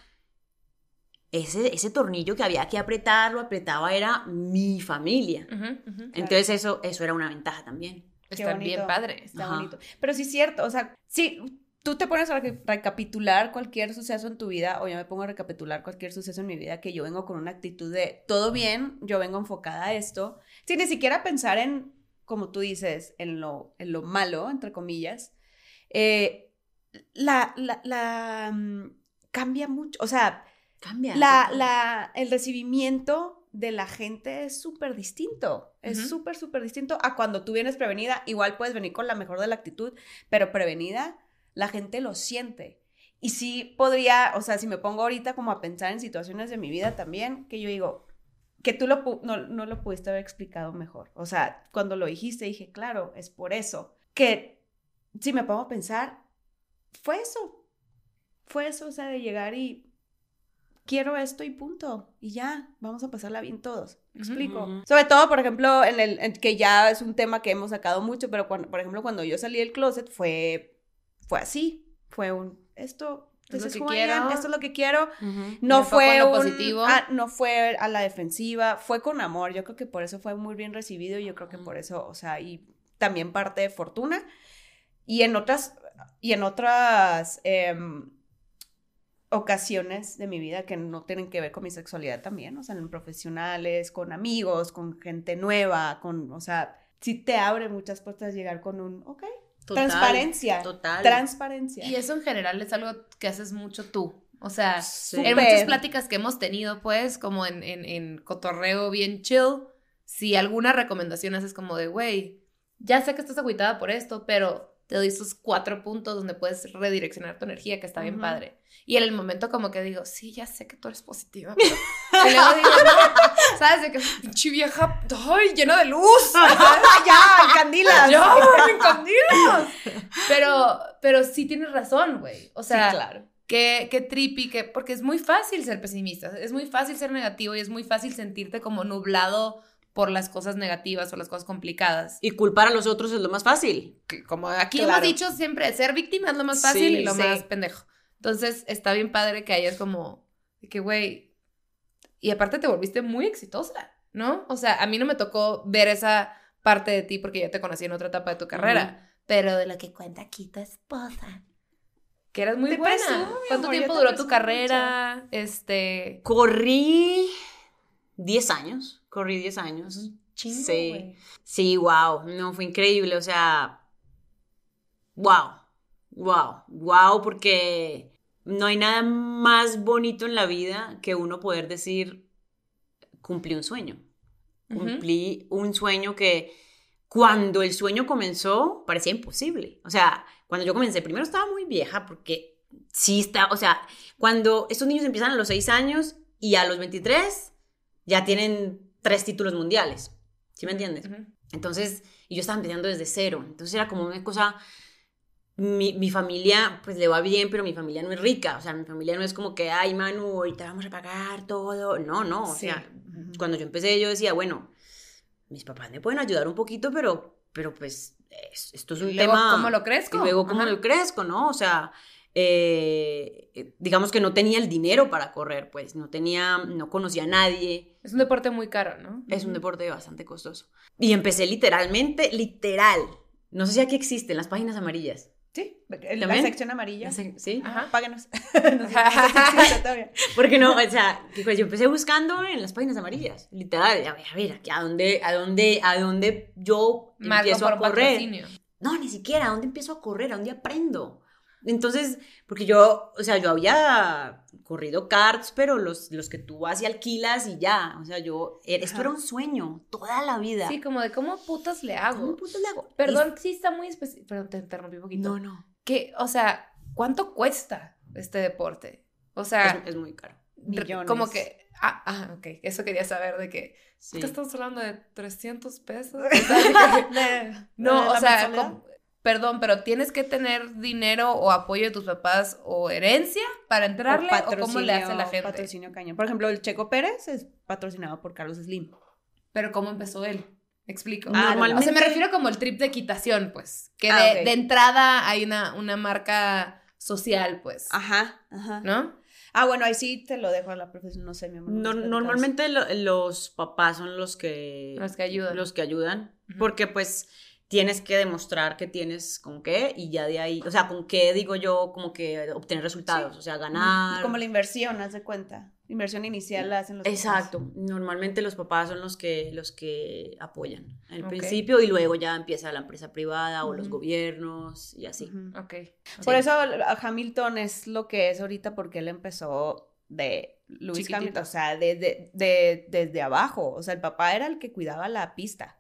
ese, ese tornillo que había que apretar, lo apretaba, era mi familia. Entonces eso, eso era una ventaja también. Qué Están bien padres. Está Ajá. bonito. Pero sí es cierto, o sea, sí, tú te pones a re- recapitular cualquier suceso en tu vida, o yo me pongo a recapitular cualquier suceso en mi vida, que yo vengo con una actitud de todo bien, yo vengo enfocada a esto, sin ni siquiera pensar en, como tú dices, en lo, en lo malo, entre comillas, eh, la, la, la, mm, cambia mucho, o sea, Cambia. la, la, el recibimiento de la gente es súper distinto. Es súper, súper distinto a cuando tú vienes prevenida. Igual puedes venir con la mejor de la actitud, pero prevenida, la gente lo siente. Y sí podría, o sea, si me pongo ahorita como a pensar en situaciones de mi vida también, que yo digo, que tú lo, no, no lo pudiste haber explicado mejor. O sea, cuando lo dijiste dije, claro, es por eso. Que si me pongo a pensar, fue eso. Fue eso, o sea, de llegar y quiero esto y punto. Y ya, vamos a pasarla bien todos. ¿Me Ujú. explico? Sobre todo, por ejemplo, en el en que ya es un tema que hemos sacado mucho, pero cuando, por ejemplo, cuando yo salí del closet fue fue así, fue un esto Es lo que quiero. esto es lo que quiero. No fue un- positivo. ah, no fue a la defensiva, fue con amor. Yo creo que por eso fue muy bien recibido y yo creo que por eso, o sea, y también parte de fortuna. Y en otras, y en otras em, ocasiones de mi vida que no tienen que ver con mi sexualidad también, o sea, en profesionales, con amigos, con gente nueva, con, o sea, sí te abre muchas puertas llegar con un, ok, Total, transparencia, Total. transparencia. Y eso en general es algo que haces mucho tú. O sea, en muchas pláticas que hemos tenido, pues, como en, en, en cotorreo bien chill, si alguna recomendación haces como de, güey, ya sé que estás agüitada por esto, pero te doy estos cuatro puntos donde puedes redireccionar tu energía, que está bien padre. Y en el momento como que digo, sí, ya sé que tú eres positiva, pero... y luego digo, no, ¿sabes? De que, pinche vieja, ay, llena de luz. ya, candilas. ¡Ya, me encandilas! Pero, pero sí tienes razón, güey. O sea, sí, claro. Qué, qué trippy, que, porque es muy fácil ser pesimista, es muy fácil ser negativo y es muy fácil sentirte como nublado por las cosas negativas o las cosas complicadas. Y culpar a los otros es lo más fácil. Que Como aquí Claro. hemos dicho siempre, ser víctima es lo más fácil Sí, y lo sí. más pendejo. Entonces está bien padre que hayas como, que güey, y aparte te volviste muy exitosa, ¿no? O sea, a mí no me tocó ver esa parte de ti porque ya te conocí en otra etapa de tu carrera, pero de lo que cuenta aquí tu esposa. Que eras muy Te buena. presumo, ¿Cuánto amor, tiempo duró tu carrera? Este. Corrí 10 años. Corrí 10 años. Chingo, Sí. Sí, wow. No, fue increíble. O sea, wow. Wow. Wow, porque no hay nada más bonito en la vida que uno poder decir, cumplí un sueño. Cumplí un sueño que cuando el sueño comenzó parecía imposible. O sea, cuando yo comencé, primero estaba muy vieja porque sí está, o sea, cuando estos niños empiezan a los 6 años y a los 23 ya tienen tres títulos mundiales. ¿Sí me entiendes? Entonces, y yo estaba empezando desde cero. Entonces era como una cosa, mi, mi familia pues le va bien, pero mi familia no es rica. O sea, mi familia no es como que, ay, Manu, ahorita vamos a pagar todo. No, no. O Sí. sea, cuando yo empecé yo decía, bueno, mis papás me pueden ayudar un poquito, pero, pero pues es- esto es un Y luego, tema... ¿cómo lo crezco? Y luego, ¿cómo Ajá. lo crezco, no? O sea, eh, eh, digamos que no tenía el dinero para correr, pues, no tenía, no conocía a nadie. Es un deporte muy caro, ¿no? Es un deporte bastante costoso. Y empecé literalmente, literal. No sé si aquí existen las páginas amarillas. Sí, en la ¿También? sección amarilla. ¿Sí? Ajá. Páganos. no sé, no sé si existe todavía. Porque no, o sea, pues yo empecé buscando en las páginas amarillas, literal, a ver, a ver, aquí, a dónde, a dónde, a dónde yo Marco empiezo a correr. patrocinio. No, ni siquiera, ¿a dónde empiezo a correr? ¿A dónde aprendo? Entonces, porque yo, o sea, yo había corrido karts, pero los, los que tú vas y alquilas y ya, o sea, yo, eh, esto Ajá. era un sueño, toda la vida. Sí, como de cómo putas le ¿Cómo hago. putas le hago? Perdón, sí está muy específico. Perdón, te interrumpí un poquito. No, no, Que, o sea, ¿cuánto cuesta este deporte? O sea, es, es muy caro. Millones. como que. Ah, ah, ok. Eso quería saber de que. Sí. ¿Qué estamos hablando de 300 pesos? O sea, de que- De- no, de o sea, como- perdón, pero tienes que tener dinero o apoyo de tus papás o herencia para entrarle o, cómo le hace la gente. Patrocinio cañón. Por ejemplo, el Checo Pérez es patrocinado por Carlos Slim. Pero cómo empezó él. ¿Me explico? Ah, Normalmente- O sea, me refiero como el trip de equitación, pues. Que Ah, de, entrada hay una, una marca social, pues. Ajá, ajá. ¿No? Ah, bueno, ahí sí te lo dejo a la profesión, no sé, mi amor. No- normalmente lo- los papás son los que Los que ayudan. los que ayudan, porque pues tienes que demostrar que tienes con qué y ya de ahí, o sea, con qué digo yo como que obtener resultados, o sea, ganar. Como la inversión, haz de cuenta. Inversión inicial la hacen los papás. Exacto, normalmente los papás son los que los que apoyan al principio y luego ya empieza la empresa privada o los gobiernos y así. Ujú. Ok. Por eso a Hamilton es lo que es ahorita porque él empezó de Chiquitito. Hamilton, o sea, desde, de, desde abajo. O sea, el papá era el que cuidaba la pista.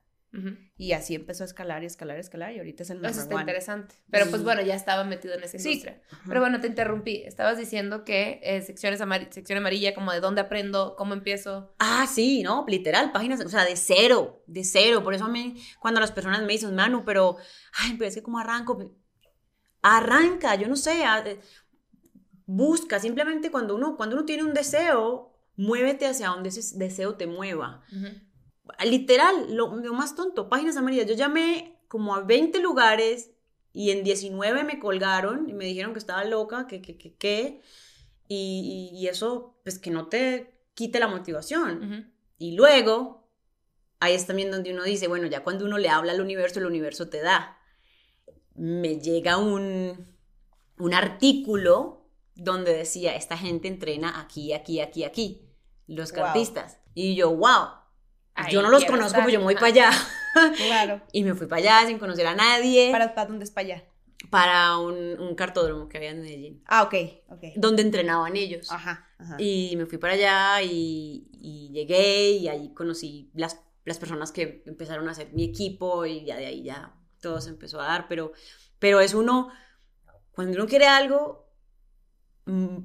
Y así empezó a escalar y escalar y escalar y ahorita es el Eso está one. interesante. Pero pues bueno, ya estaba metido en esa Sí. industria. Pero bueno, te interrumpí. Estabas diciendo que eh, secciones amari- sección amarilla, como de dónde aprendo, cómo empiezo. Ah, sí, no, literal, páginas, o sea, de cero, de cero. Por eso a mí, cuando las personas me dicen, Manu, pero, ay, pero es que como arranco, arranca, yo no sé, a- eh, busca, simplemente cuando uno, cuando uno tiene un deseo, muévete hacia donde ese deseo te mueva. Literal, lo, lo más tonto, páginas amarillas. Yo llamé como a 20 lugares Y en 19 me colgaron y me dijeron que estaba loca, que, que, que, que. Y, y- y eso, pues que no te quite la motivación. Y luego, ahí es también donde uno dice, bueno, ya cuando uno le habla al universo, el universo te da. Me llega un, un artículo donde decía, esta gente entrena aquí, aquí, aquí, aquí, los Wow. cartistas. Y yo, wow, Ahí yo no los conozco, estar. pues yo me voy para allá. Claro. Y me fui para allá sin conocer a nadie, para, ¿Para, para dónde es para allá? un, un cartódromo que había en Medellín, Ah, ok, ok. donde entrenaban ellos. Ajá, ajá. Y me fui para allá y, y llegué y ahí conocí las, las personas que empezaron a hacer mi equipo y ya de ahí ya todo se empezó a dar, pero, pero es uno, cuando uno quiere algo, mm,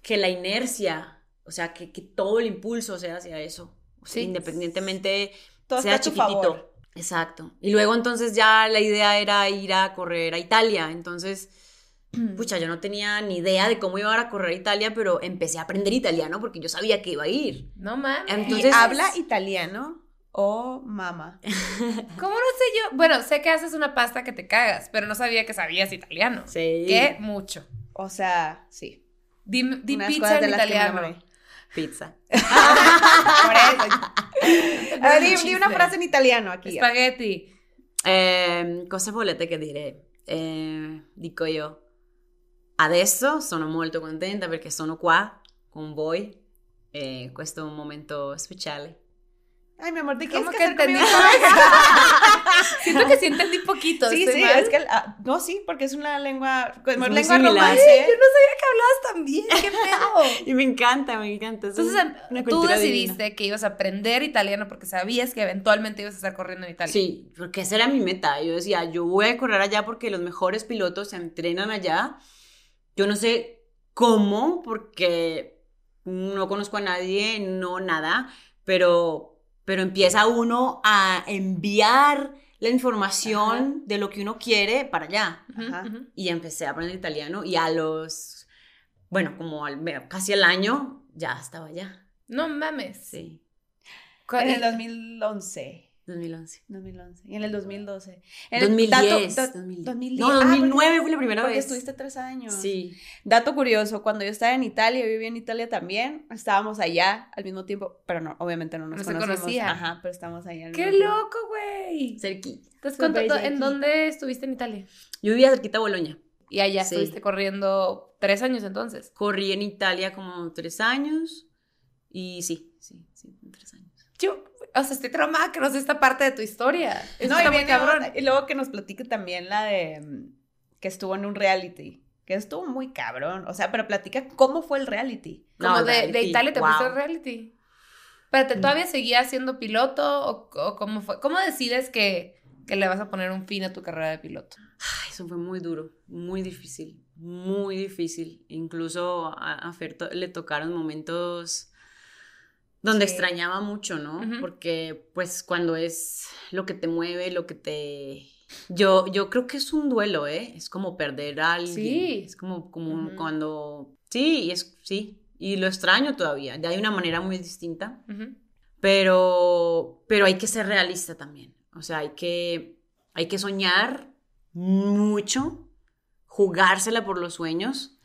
que la inercia, o sea, que, que todo el impulso sea hacia eso, Sí. independientemente Todo sea está a tu chiquitito. favor. Exacto. Y luego entonces ya la idea era ir a correr a Italia, entonces Pucha, yo no tenía ni idea de cómo iba a correr a Italia, pero empecé a aprender italiano porque yo sabía que iba a ir. No mames. Entonces- ¿Y habla italiano o mama? ¿Cómo no sé yo? Bueno, sé que haces una pasta que te cagas, pero no sabía que sabías italiano. Sí. Qué mucho. O sea, sí. Di, di Unas pizza en que italiano. Pizza. Por eso. Di, di una frase en italiano aquí. Spaghetti. Eh, cosa volete che dire? Eh, dico io, adesso sono molto contenta perché sono qua con voi e questo è un momento speciale. Ay, mi amor, ¿te ¿Cómo quieres que entendí? Siento que sí entendí poquito. Sí, ¿estoy sí, mal? es que, ah, no, sí, porque es una lengua, como lengua romance. Yo no sabía que hablabas tan bien. ¿Qué pedo? Y me encanta, me encanta. es Entonces, tú decidiste divina. que ibas a aprender italiano porque sabías que eventualmente ibas a estar corriendo en Italia. Sí, porque esa era mi meta. Yo decía, yo voy a correr allá porque los mejores pilotos se entrenan allá. Yo no sé cómo, porque no conozco a nadie, no nada, pero, pero empieza uno a enviar la información de lo que uno quiere para allá. Ajá. Y empecé a aprender italiano y a los, bueno, como al, casi al año ya estaba allá. No mames. Sí, ¿Cuál- En el 2011. 2011. 2011. Y en el 2012. En el 2010. dato- da- 2010. 2010. No, Ah, porque- 2009 fue la primera Porque vez. estuviste tres años. Sí. Dato curioso, cuando yo estaba en Italia, yo vivía en Italia también, estábamos allá al mismo tiempo, pero no, obviamente no nos No se conocían. Ajá, pero estábamos allá al ¡Qué mismo tiempo. loco, güey! Cerquita. Entonces, Súper ¿cuánto- ¿en dónde estuviste en Italia? Yo vivía cerquita de Boloña. Y allá Sí. estuviste corriendo tres años entonces. Corrí en Italia como tres años. Y sí, sí, sí, tres años. Yo, o sea, estoy traumada que no sé esta parte de tu historia. Eso No, y, viene cabrón. y luego que nos platique también la de mm, que estuvo en un reality, que estuvo muy cabrón, o sea, pero platica cómo fue el reality. Como No, de, de reality, Italia te wow. fuiste a reality. Espérate, ¿todavía seguías siendo piloto o, o cómo fue? ¿Cómo decides que, que le vas a poner un fin a tu carrera de piloto? Ay, eso fue muy duro, muy difícil, muy difícil. Incluso a, a Fer to- le tocaron momentos donde Sí. extrañaba mucho, ¿no? Porque pues cuando es lo que te mueve, lo que te... Yo, yo creo que es un duelo, ¿eh? Es como perder a alguien. Sí. Es como, como cuando... Sí, y es, sí. Y lo extraño todavía, ya de una manera muy distinta. Pero, pero hay que ser realista también. O sea, hay que, hay que soñar mucho, jugársela por los sueños,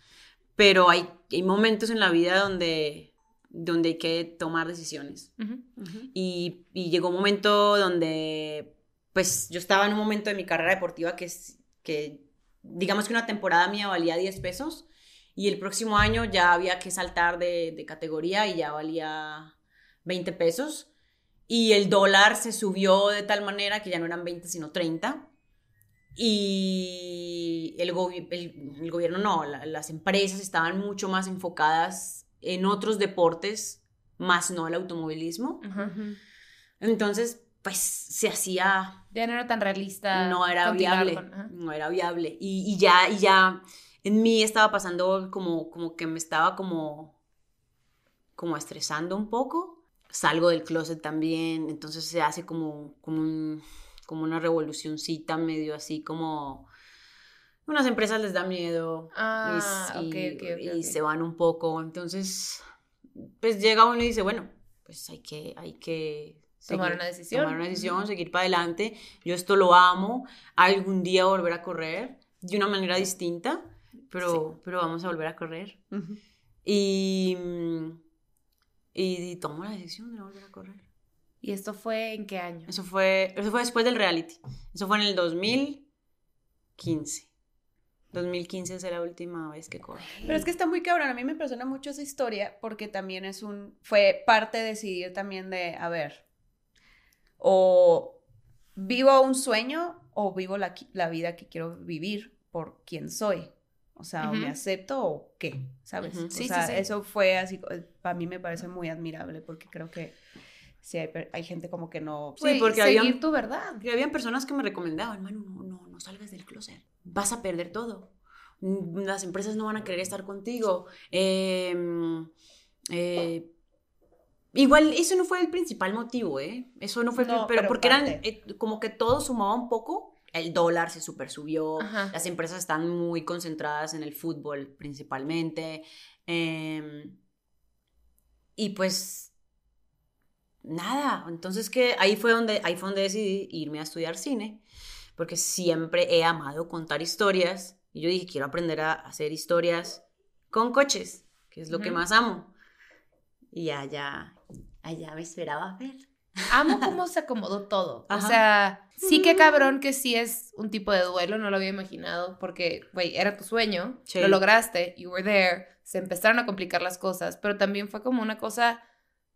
pero hay, hay momentos en la vida donde, donde hay que tomar decisiones. Y, y llegó un momento donde, pues yo estaba en un momento de mi carrera deportiva que, que digamos que una temporada mía valía 10 pesos y el próximo año ya había que saltar de, de categoría y ya valía 20 pesos. Y el dólar se subió de tal manera que ya no eran 20 sino 30. Y el, gobi- el- el gobierno no, la- las empresas estaban mucho más enfocadas en otros deportes, más no el automovilismo. Entonces, pues se hacía, Ya no era tan realista. no era viable, con- no era viable. Y, y ya, y ya en mí estaba pasando como, como que me estaba como, como estresando un poco. Salgo del closet también, entonces se hace como, como, un- como una revolucioncita medio así como... Unas empresas les da miedo Ah, y, y- se van un poco. Entonces, pues llega uno y dice, bueno, pues hay que, hay que Tomar una decisión. Tomar una decisión, seguir para adelante. Yo esto lo amo. Algún día volver a correr de una manera distinta, pero, pero vamos a volver a correr. Y, y, y tomo la decisión de no volver a correr. ¿Y esto fue en qué año? Eso fue, eso fue después del reality. Eso fue en el 2015. 2015 es la última vez que corrí. Pero es que está muy cabrón. A mí me impresiona mucho esa historia porque también es un. Fue parte de decidir también de, a ver, o vivo un sueño o vivo la, la vida que quiero vivir por quien soy. O sea, o me acepto o qué, ¿sabes? Ujú. O Sí, sí, sea, sí. eso fue así. Para mí me parece muy admirable porque creo que sí hay, hay gente como que no. Sí, porque seguir habían- tu verdad. Y habían personas que me recomendaban, Manu, no, no, no salgas del closet. Vas a perder todo. Mm, Las empresas no van a querer estar contigo. Eh, eh, igual, eso no fue el principal motivo, ¿eh? Eso no fue, el No, pri- pero, pero porque eran eh, como que todo sumaba un poco. El dólar se super subió. Ajá. Las empresas están muy concentradas en el fútbol principalmente. eh, y pues nada, entonces que ahí fue donde ahí fue donde decidí irme a estudiar cine, porque siempre he amado contar historias y yo dije, quiero aprender a hacer historias con coches, que es lo que más amo. Y allá allá me esperaba ver. Amo cómo se acomodó todo. O sea, sí que cabrón que sí es un tipo de duelo, no lo había imaginado, porque, güey, era tu sueño, Sí. lo lograste, you were there, se empezaron a complicar las cosas, pero también fue como una cosa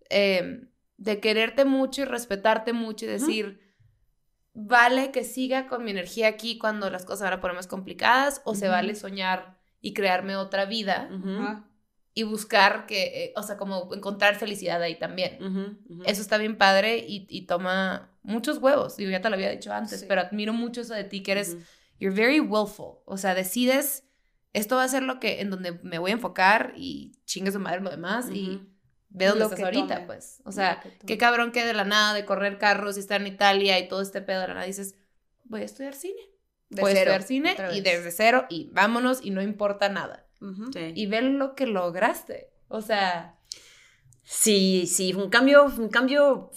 eh, de quererte mucho y respetarte mucho y decir, vale que siga con mi energía aquí cuando las cosas van a poner más complicadas, o se vale soñar y crearme otra vida y buscar que, eh, o sea, como encontrar felicidad ahí también. Eso está bien padre y, y toma muchos huevos. Digo, ya te lo había dicho antes, Sí. pero admiro mucho eso de ti, que eres, you're very willful. O sea, decides, esto va a ser lo que, en donde me voy a enfocar y chingue su madre lo demás y Ve dónde Lo estás que ahorita, tome. pues. O sea, qué cabrón que de la nada, de correr carros y estar en Italia y todo este pedo de la nada, dices, voy a estudiar cine. De voy a cero, estudiar cine y desde cero y vámonos y no importa nada. Sí. Y ve lo que lograste. O sea, Sí, sí, fue un cambio, un cambio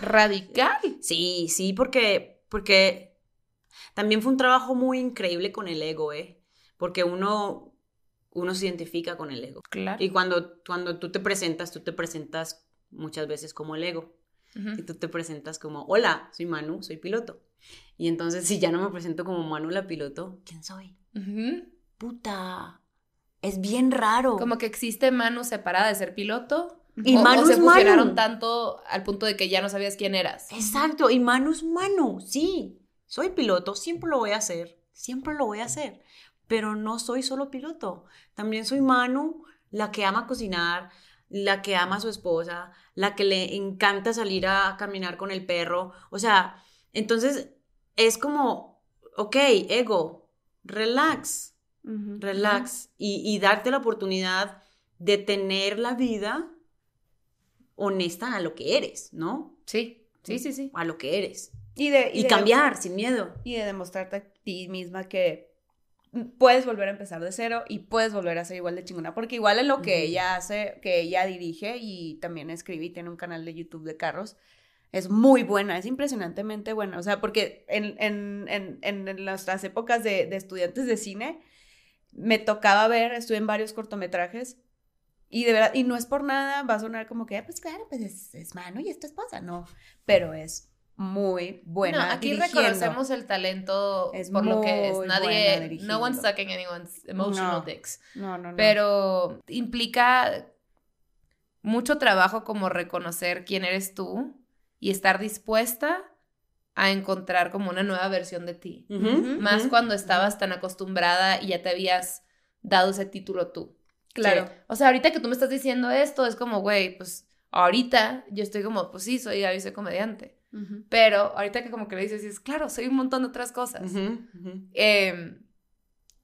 radical. Sí, sí, porque, porque también fue un trabajo muy increíble con el ego, ¿eh? Porque uno, uno se identifica con el ego. Claro. Y cuando, cuando tú te presentas, tú te presentas muchas veces como el ego. Y tú te presentas como, hola, soy Manu, soy piloto. Y entonces, si ya no me presento como Manu la piloto, ¿quién soy? Puta, es bien raro. Como que existe Manu separada de ser piloto. Y o, Manu o se fusionaron tanto al punto de que ya no sabías quién eras. Exacto, y Manu es Manu, sí. Soy piloto, siempre lo voy a hacer, siempre lo voy a hacer. Pero no soy solo piloto. También soy Manu, la que ama cocinar, la que ama a su esposa, la que le encanta salir a caminar con el perro. O sea, entonces es como, ok, ego, relax, relax. Y, y darte la oportunidad de tener la vida honesta a lo que eres, ¿no? Sí, sí, sí, sí. A lo que eres. Y, de, Y, de- cambiar sin miedo. Y de demostrarte a ti misma que puedes volver a empezar de cero y puedes volver a ser igual de chingona. Porque igual en lo que Ujú. ella hace, que ella dirige y también escribe y tiene un canal de YouTube de carros, es muy buena, es impresionantemente buena. O sea, porque en, en, en, en- nuestras épocas de, de estudiantes de cine, me tocaba ver, estuve en varios cortometrajes. Y de verdad, y no es por nada, va a sonar como que, ah, pues claro, pues es, es Manu y es tu esposa, no, pero es muy buena. no, aquí dirigiendo. reconocemos el talento Es por lo que es. Nadie, no one's sucking anyone's emotional No. dicks. No, no, no. Pero implica mucho trabajo como reconocer quién eres tú y estar dispuesta a encontrar como una nueva versión de ti. Más cuando estabas tan acostumbrada y ya te habías dado ese título tú. Claro. Sí. O sea, ahorita que tú me estás diciendo esto, es como, güey, pues ahorita yo estoy como, pues sí, soy, ya soy comediante. Pero ahorita que como que le dices, es claro, soy un montón de otras cosas. Eh,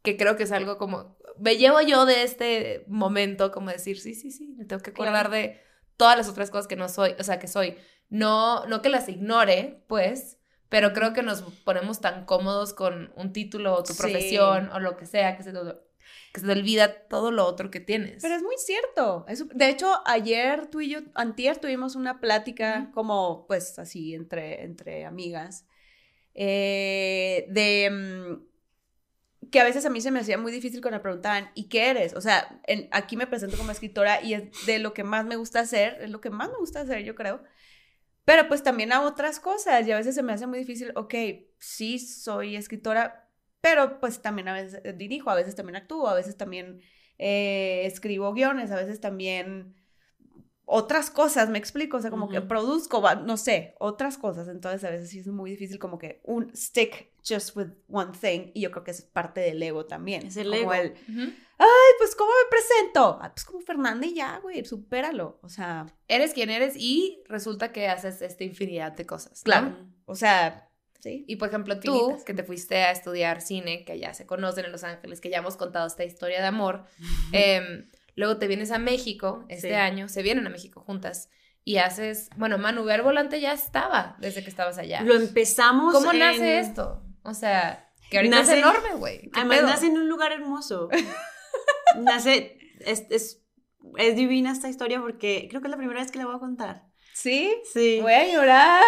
que creo que es algo como, me llevo yo de este momento como decir, sí, sí, sí, me tengo que acordar Claro. de todas las otras cosas que no soy, o sea, que soy. No, no que las ignore, pues, pero creo que nos ponemos tan cómodos con un título o tu Sí. profesión o lo que sea, que se que se te olvida todo lo otro que tienes. Pero es muy cierto. Es- de hecho, ayer tú y yo, antier tuvimos una plática como, pues, así, entre, entre amigas, eh, de mm, que a veces a mí se me hacía muy difícil cuando me preguntaban, ¿y qué eres? O sea, en- aquí me presento como escritora y es de lo que más me gusta hacer, es lo que más me gusta hacer, yo creo. Pero pues también a otras cosas y a veces se me hace muy difícil, ok, sí soy escritora, pero pues también a veces eh, dirijo, a veces también actúo, a veces también eh, escribo guiones, a veces también otras cosas, me explico, o sea, como que produzco, no sé, otras cosas, entonces a veces sí es muy difícil como que un stick just with one thing y yo creo que es parte del ego también. Es el como ego. el, ay, pues ¿cómo me presento? Ah, pues como Fernanda y ya, güey, supéralo, o sea, Eres quien eres y resulta que haces esta infinidad de cosas. ¿no? Claro. o sea, sí. Y por ejemplo, tú, que te fuiste a estudiar cine, que ya se conocen en Los Ángeles, que ya hemos contado esta historia de amor, em, luego te vienes a México este Sí. año, se vienen a México juntas y haces, bueno, Manu Ver Volante ya estaba desde que estabas allá. Lo empezamos. ¿Cómo en- nace esto? O sea, que ahorita Nace- es enorme, güey. ¿Qué Además, pedo? nace en un lugar hermoso. nace. Es, es, es divina esta historia porque creo que es la primera vez que la voy a contar. ¿Sí? Sí. Voy a llorar.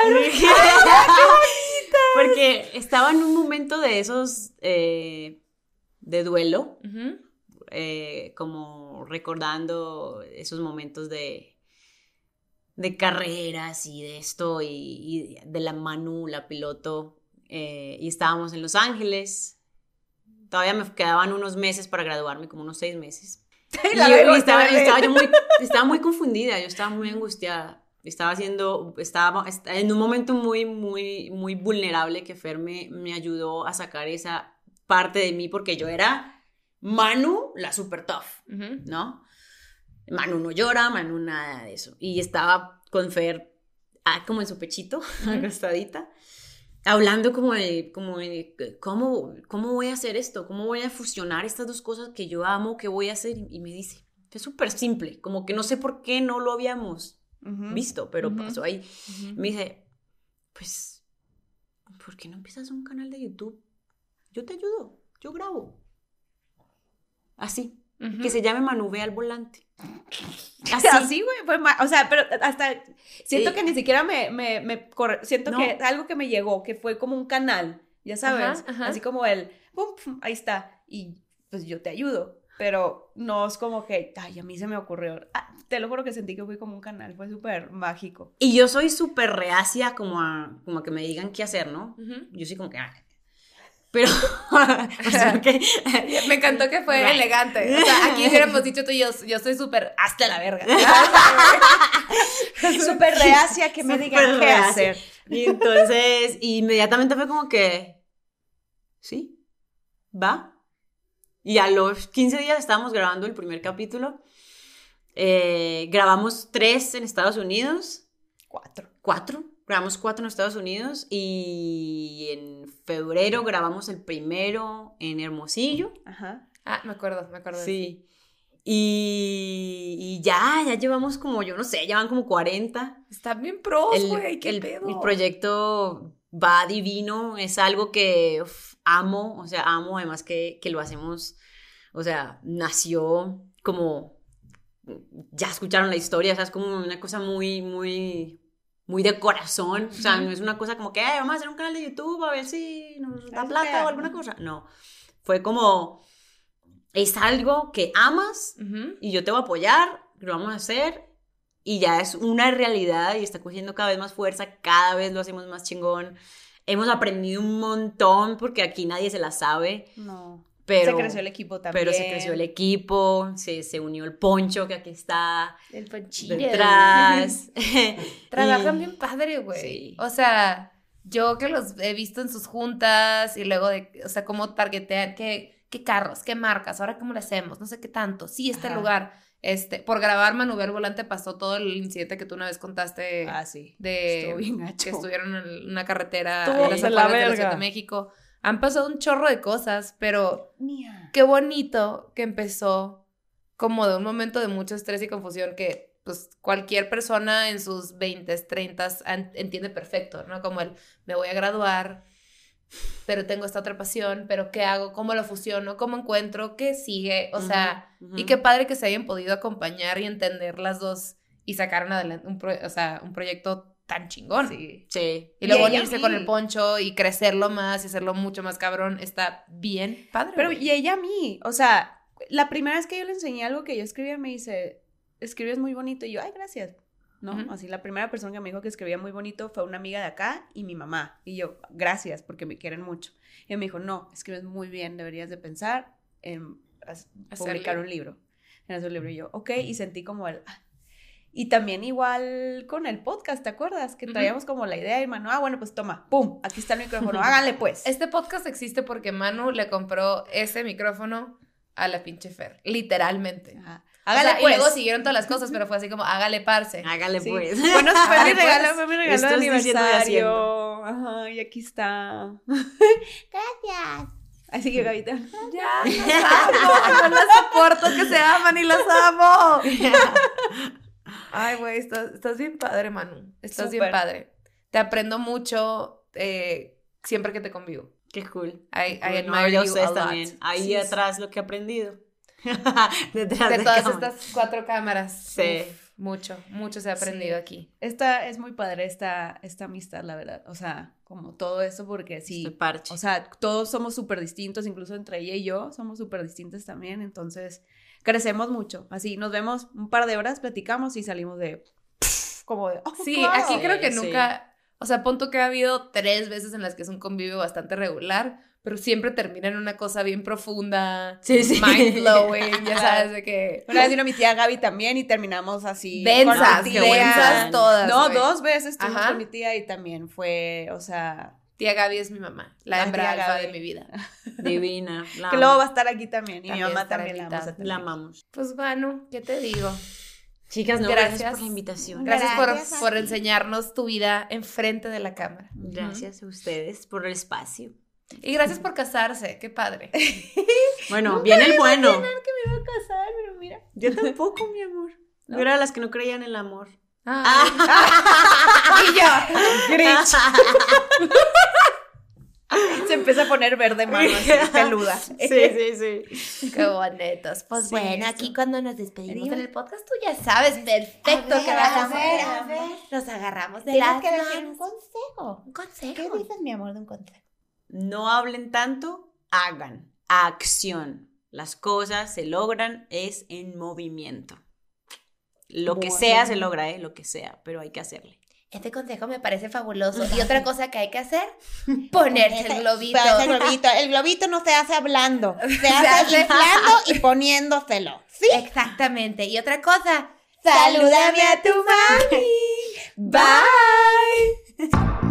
Porque estaba en un momento de esos eh, de duelo, eh, como recordando esos momentos de, de carreras y de esto, y, y de la Manu, la piloto, eh, y estábamos en Los Ángeles. Todavía me quedaban unos meses para graduarme, como unos seis meses. Y yo- estaba, estaba yo muy, estaba muy confundida, yo estaba muy angustiada. Estaba haciendo, estaba est- en un momento muy, muy, muy vulnerable que Fer me, me ayudó a sacar esa parte de mí porque yo era Manu, la super tough, Ujú. ¿no? Manu no llora, Manu nada de eso. Y estaba con Fer ah, como en su pechito, acostadita, hablando como de, como de ¿cómo, cómo voy a hacer esto, cómo voy a fusionar estas dos cosas que yo amo, qué voy a hacer. Y me dice, es súper simple, como que no sé por qué no lo habíamos Ujú. visto, pero Ujú. pasó ahí. Ujú. Me dice, pues, ¿por qué no empiezas un canal de YouTube? Yo te ayudo, yo grabo. Así, que se llame Manuve al volante. Así. Güey, ma- o sea, pero hasta siento Sí. que ni siquiera me, me, me corre- siento No. que algo que me llegó, que fue como un canal, ya sabes, Ajá, ajá. así como el, pum, pum, ahí está, y pues yo te ayudo, pero no es como que, ay, a mí se me ocurrió, Ah, te lo juro que sentí que fui como un canal, fue súper mágico. Y yo soy súper reacia como a, como a que me digan qué hacer, ¿no? Ujú. Yo soy como que... "Ah". Pero... o sea, que- Me encantó que fue Right. elegante. O sea, aquí hubiéramos dicho tú y yo, yo soy súper hasta la verga. súper reacia que me digan qué hacer. Y entonces, inmediatamente fue como que, sí, va. Y a los 15 días estábamos grabando el primer capítulo. Eh, grabamos tres en Estados Unidos, Cuatro. cuatro. Grabamos cuatro en Estados Unidos y en febrero grabamos el primero en Hermosillo. Ajá. Ah, me acuerdo, me acuerdo. Sí. Y, y ya, ya llevamos como, yo no sé, llevan como 40 eso. Están bien pros, güey, qué el- pedo. el proyecto va divino, es algo que uf, amo, o sea, amo además que, que lo hacemos, o sea, nació como, ya escucharon la historia, o sea, es como una cosa muy, muy, muy de corazón, o sea, no es una cosa como que "Ay, vamos a hacer un canal de YouTube a ver si nos da plata o alguna cosa, no, fue como, es algo que amas y yo te voy a apoyar, lo vamos a hacer y ya es una realidad y está cogiendo cada vez más fuerza, cada vez lo hacemos más chingón. Hemos aprendido un montón porque aquí nadie se la sabe, No. pero se creció el equipo también. pero se creció el equipo, se, se unió el poncho que aquí está El ponchillo. detrás. Trabajan Y- bien padre, güey. Sí. O sea, yo que los he visto en sus juntas y luego de, o sea, cómo targetean, qué, qué carros, qué marcas, ahora cómo le hacemos, no sé qué tanto. Sí, este Ajá. lugar, este, por grabar Manuver Volante pasó todo el incidente que tú una vez contaste Ah, sí. de bien que estuvieron en una carretera en de la Ciudad de México. Han pasado un chorro de cosas, pero Mía. qué bonito que empezó como de un momento de mucho estrés y confusión que pues cualquier persona en sus 20, 30 entiende perfecto, ¿no? Como el me voy a graduar, pero tengo esta otra pasión, pero ¿qué hago? ¿Cómo lo fusiono? ¿Cómo encuentro? ¿Qué sigue? O sea, y qué padre que se hayan podido acompañar y entender las dos y sacaron adelante un, pro- o sea, un proyecto tan chingón. Sí. Sí. Y luego unirse con el poncho y crecerlo más y hacerlo mucho más cabrón, está bien padre. Pero, y ella a mí, o sea, la primera vez que yo le enseñé algo que yo escribía, me dice, escribes muy bonito. Y yo, ay, gracias. ¿No? Ujú. Así, la primera persona que me dijo que escribía muy bonito fue una amiga de acá y mi mamá. Y yo, gracias, porque me quieren mucho. Y me dijo, no, escribes muy bien, deberías de pensar en publicar un libro. En hacer un libro. Y yo, ok, y sentí como el... ah. Y también igual con el podcast, ¿te acuerdas? Que traíamos como la idea y mano, ah, bueno, pues toma, pum, aquí está el micrófono, háganle pues. Este podcast existe porque Manu le compró ese micrófono a la pinche Fer, literalmente. Ajá. O Hágale sea, pues. Y luego siguieron todas las cosas, pero fue así como, hágale parce. Hágale Sí. pues. Bueno, fue mi Hágale, pues. regalo, fue mi regalo de aniversario. Ajá, y aquí está. Gracias. Así que, Gavita. Ya, las amo, no las soporto que se aman y las amo. Ay, güey, estás, estás bien padre, Manu. Estás bien Súper. padre. Te aprendo mucho eh, siempre que te convivo. Qué cool. I, I admire y a you ustedes a lot. también. Ahí Sí, atrás lo que he aprendido. Detrás De de todas estas cuatro cámaras. Sí. Uf, mucho, mucho se ha aprendido Sí. aquí. Esta es muy padre, esta, esta amistad, la verdad. O sea, como todo eso, porque sí. Este parche. O sea, todos somos súper distintos, incluso entre ella y yo somos súper distintos también. Entonces, crecemos mucho. Así, nos vemos un par de horas, platicamos y salimos de. Como de. oh, Sí, claro. aquí creo que Sí. nunca, o sea, punto que ha habido tres veces en las que es un convivio bastante regular, pero siempre termina en una cosa bien profunda, Sí, sí. mind blowing, ya sabes, de que Una vez vino mi tía Gaby también y terminamos así. Densas, que densas todas, No, güey. dos veces estuvimos Ajá. con mi tía y también fue, o sea, tía Gaby es mi mamá, la La hembra alfa de mi vida. Divina. La que luego va a estar aquí también. Y También mi mamá también la invitada. vamos a La amamos. Pues Manu, ¿qué te digo? Chicas, no, Gracias. gracias, por la invitación. Gracias, Gracias por, enseñarnos tu vida enfrente de la cámara. Gracias a ustedes por el espacio. Y gracias por casarse, qué padre. Bueno, viene el bueno. que me iba a casar, pero mira. Yo tampoco, mi amor. ¿No? Yo era de las que no creían en el amor. Ay. y yo, Grinch. Se empieza a poner verde mano así, peluda. Sí, sí, sí. qué bonitos. Pues Sí, bueno, eso. aquí cuando nos despedimos en el podcast, tú ya sabes perfecto A ver, qué vas a a ver, hacer. a ver. Nos agarramos de Tienes las que decir un consejo. Un ¿Qué consejo. dices, mi amor, de un consejo? No hablen tanto, hagan. Acción. Las cosas se logran es en movimiento. Lo que sea se logra, ¿eh? Lo que sea, pero hay que hacerle. Este consejo me parece fabuloso. Y otra cosa que hay que hacer, ponerse el globito. Ponerse el globito. El globito no se hace hablando. Se hace hace- inflando y poniéndoselo. ¿Sí? Exactamente. Y otra cosa, Salúdame a tu mami. Bye.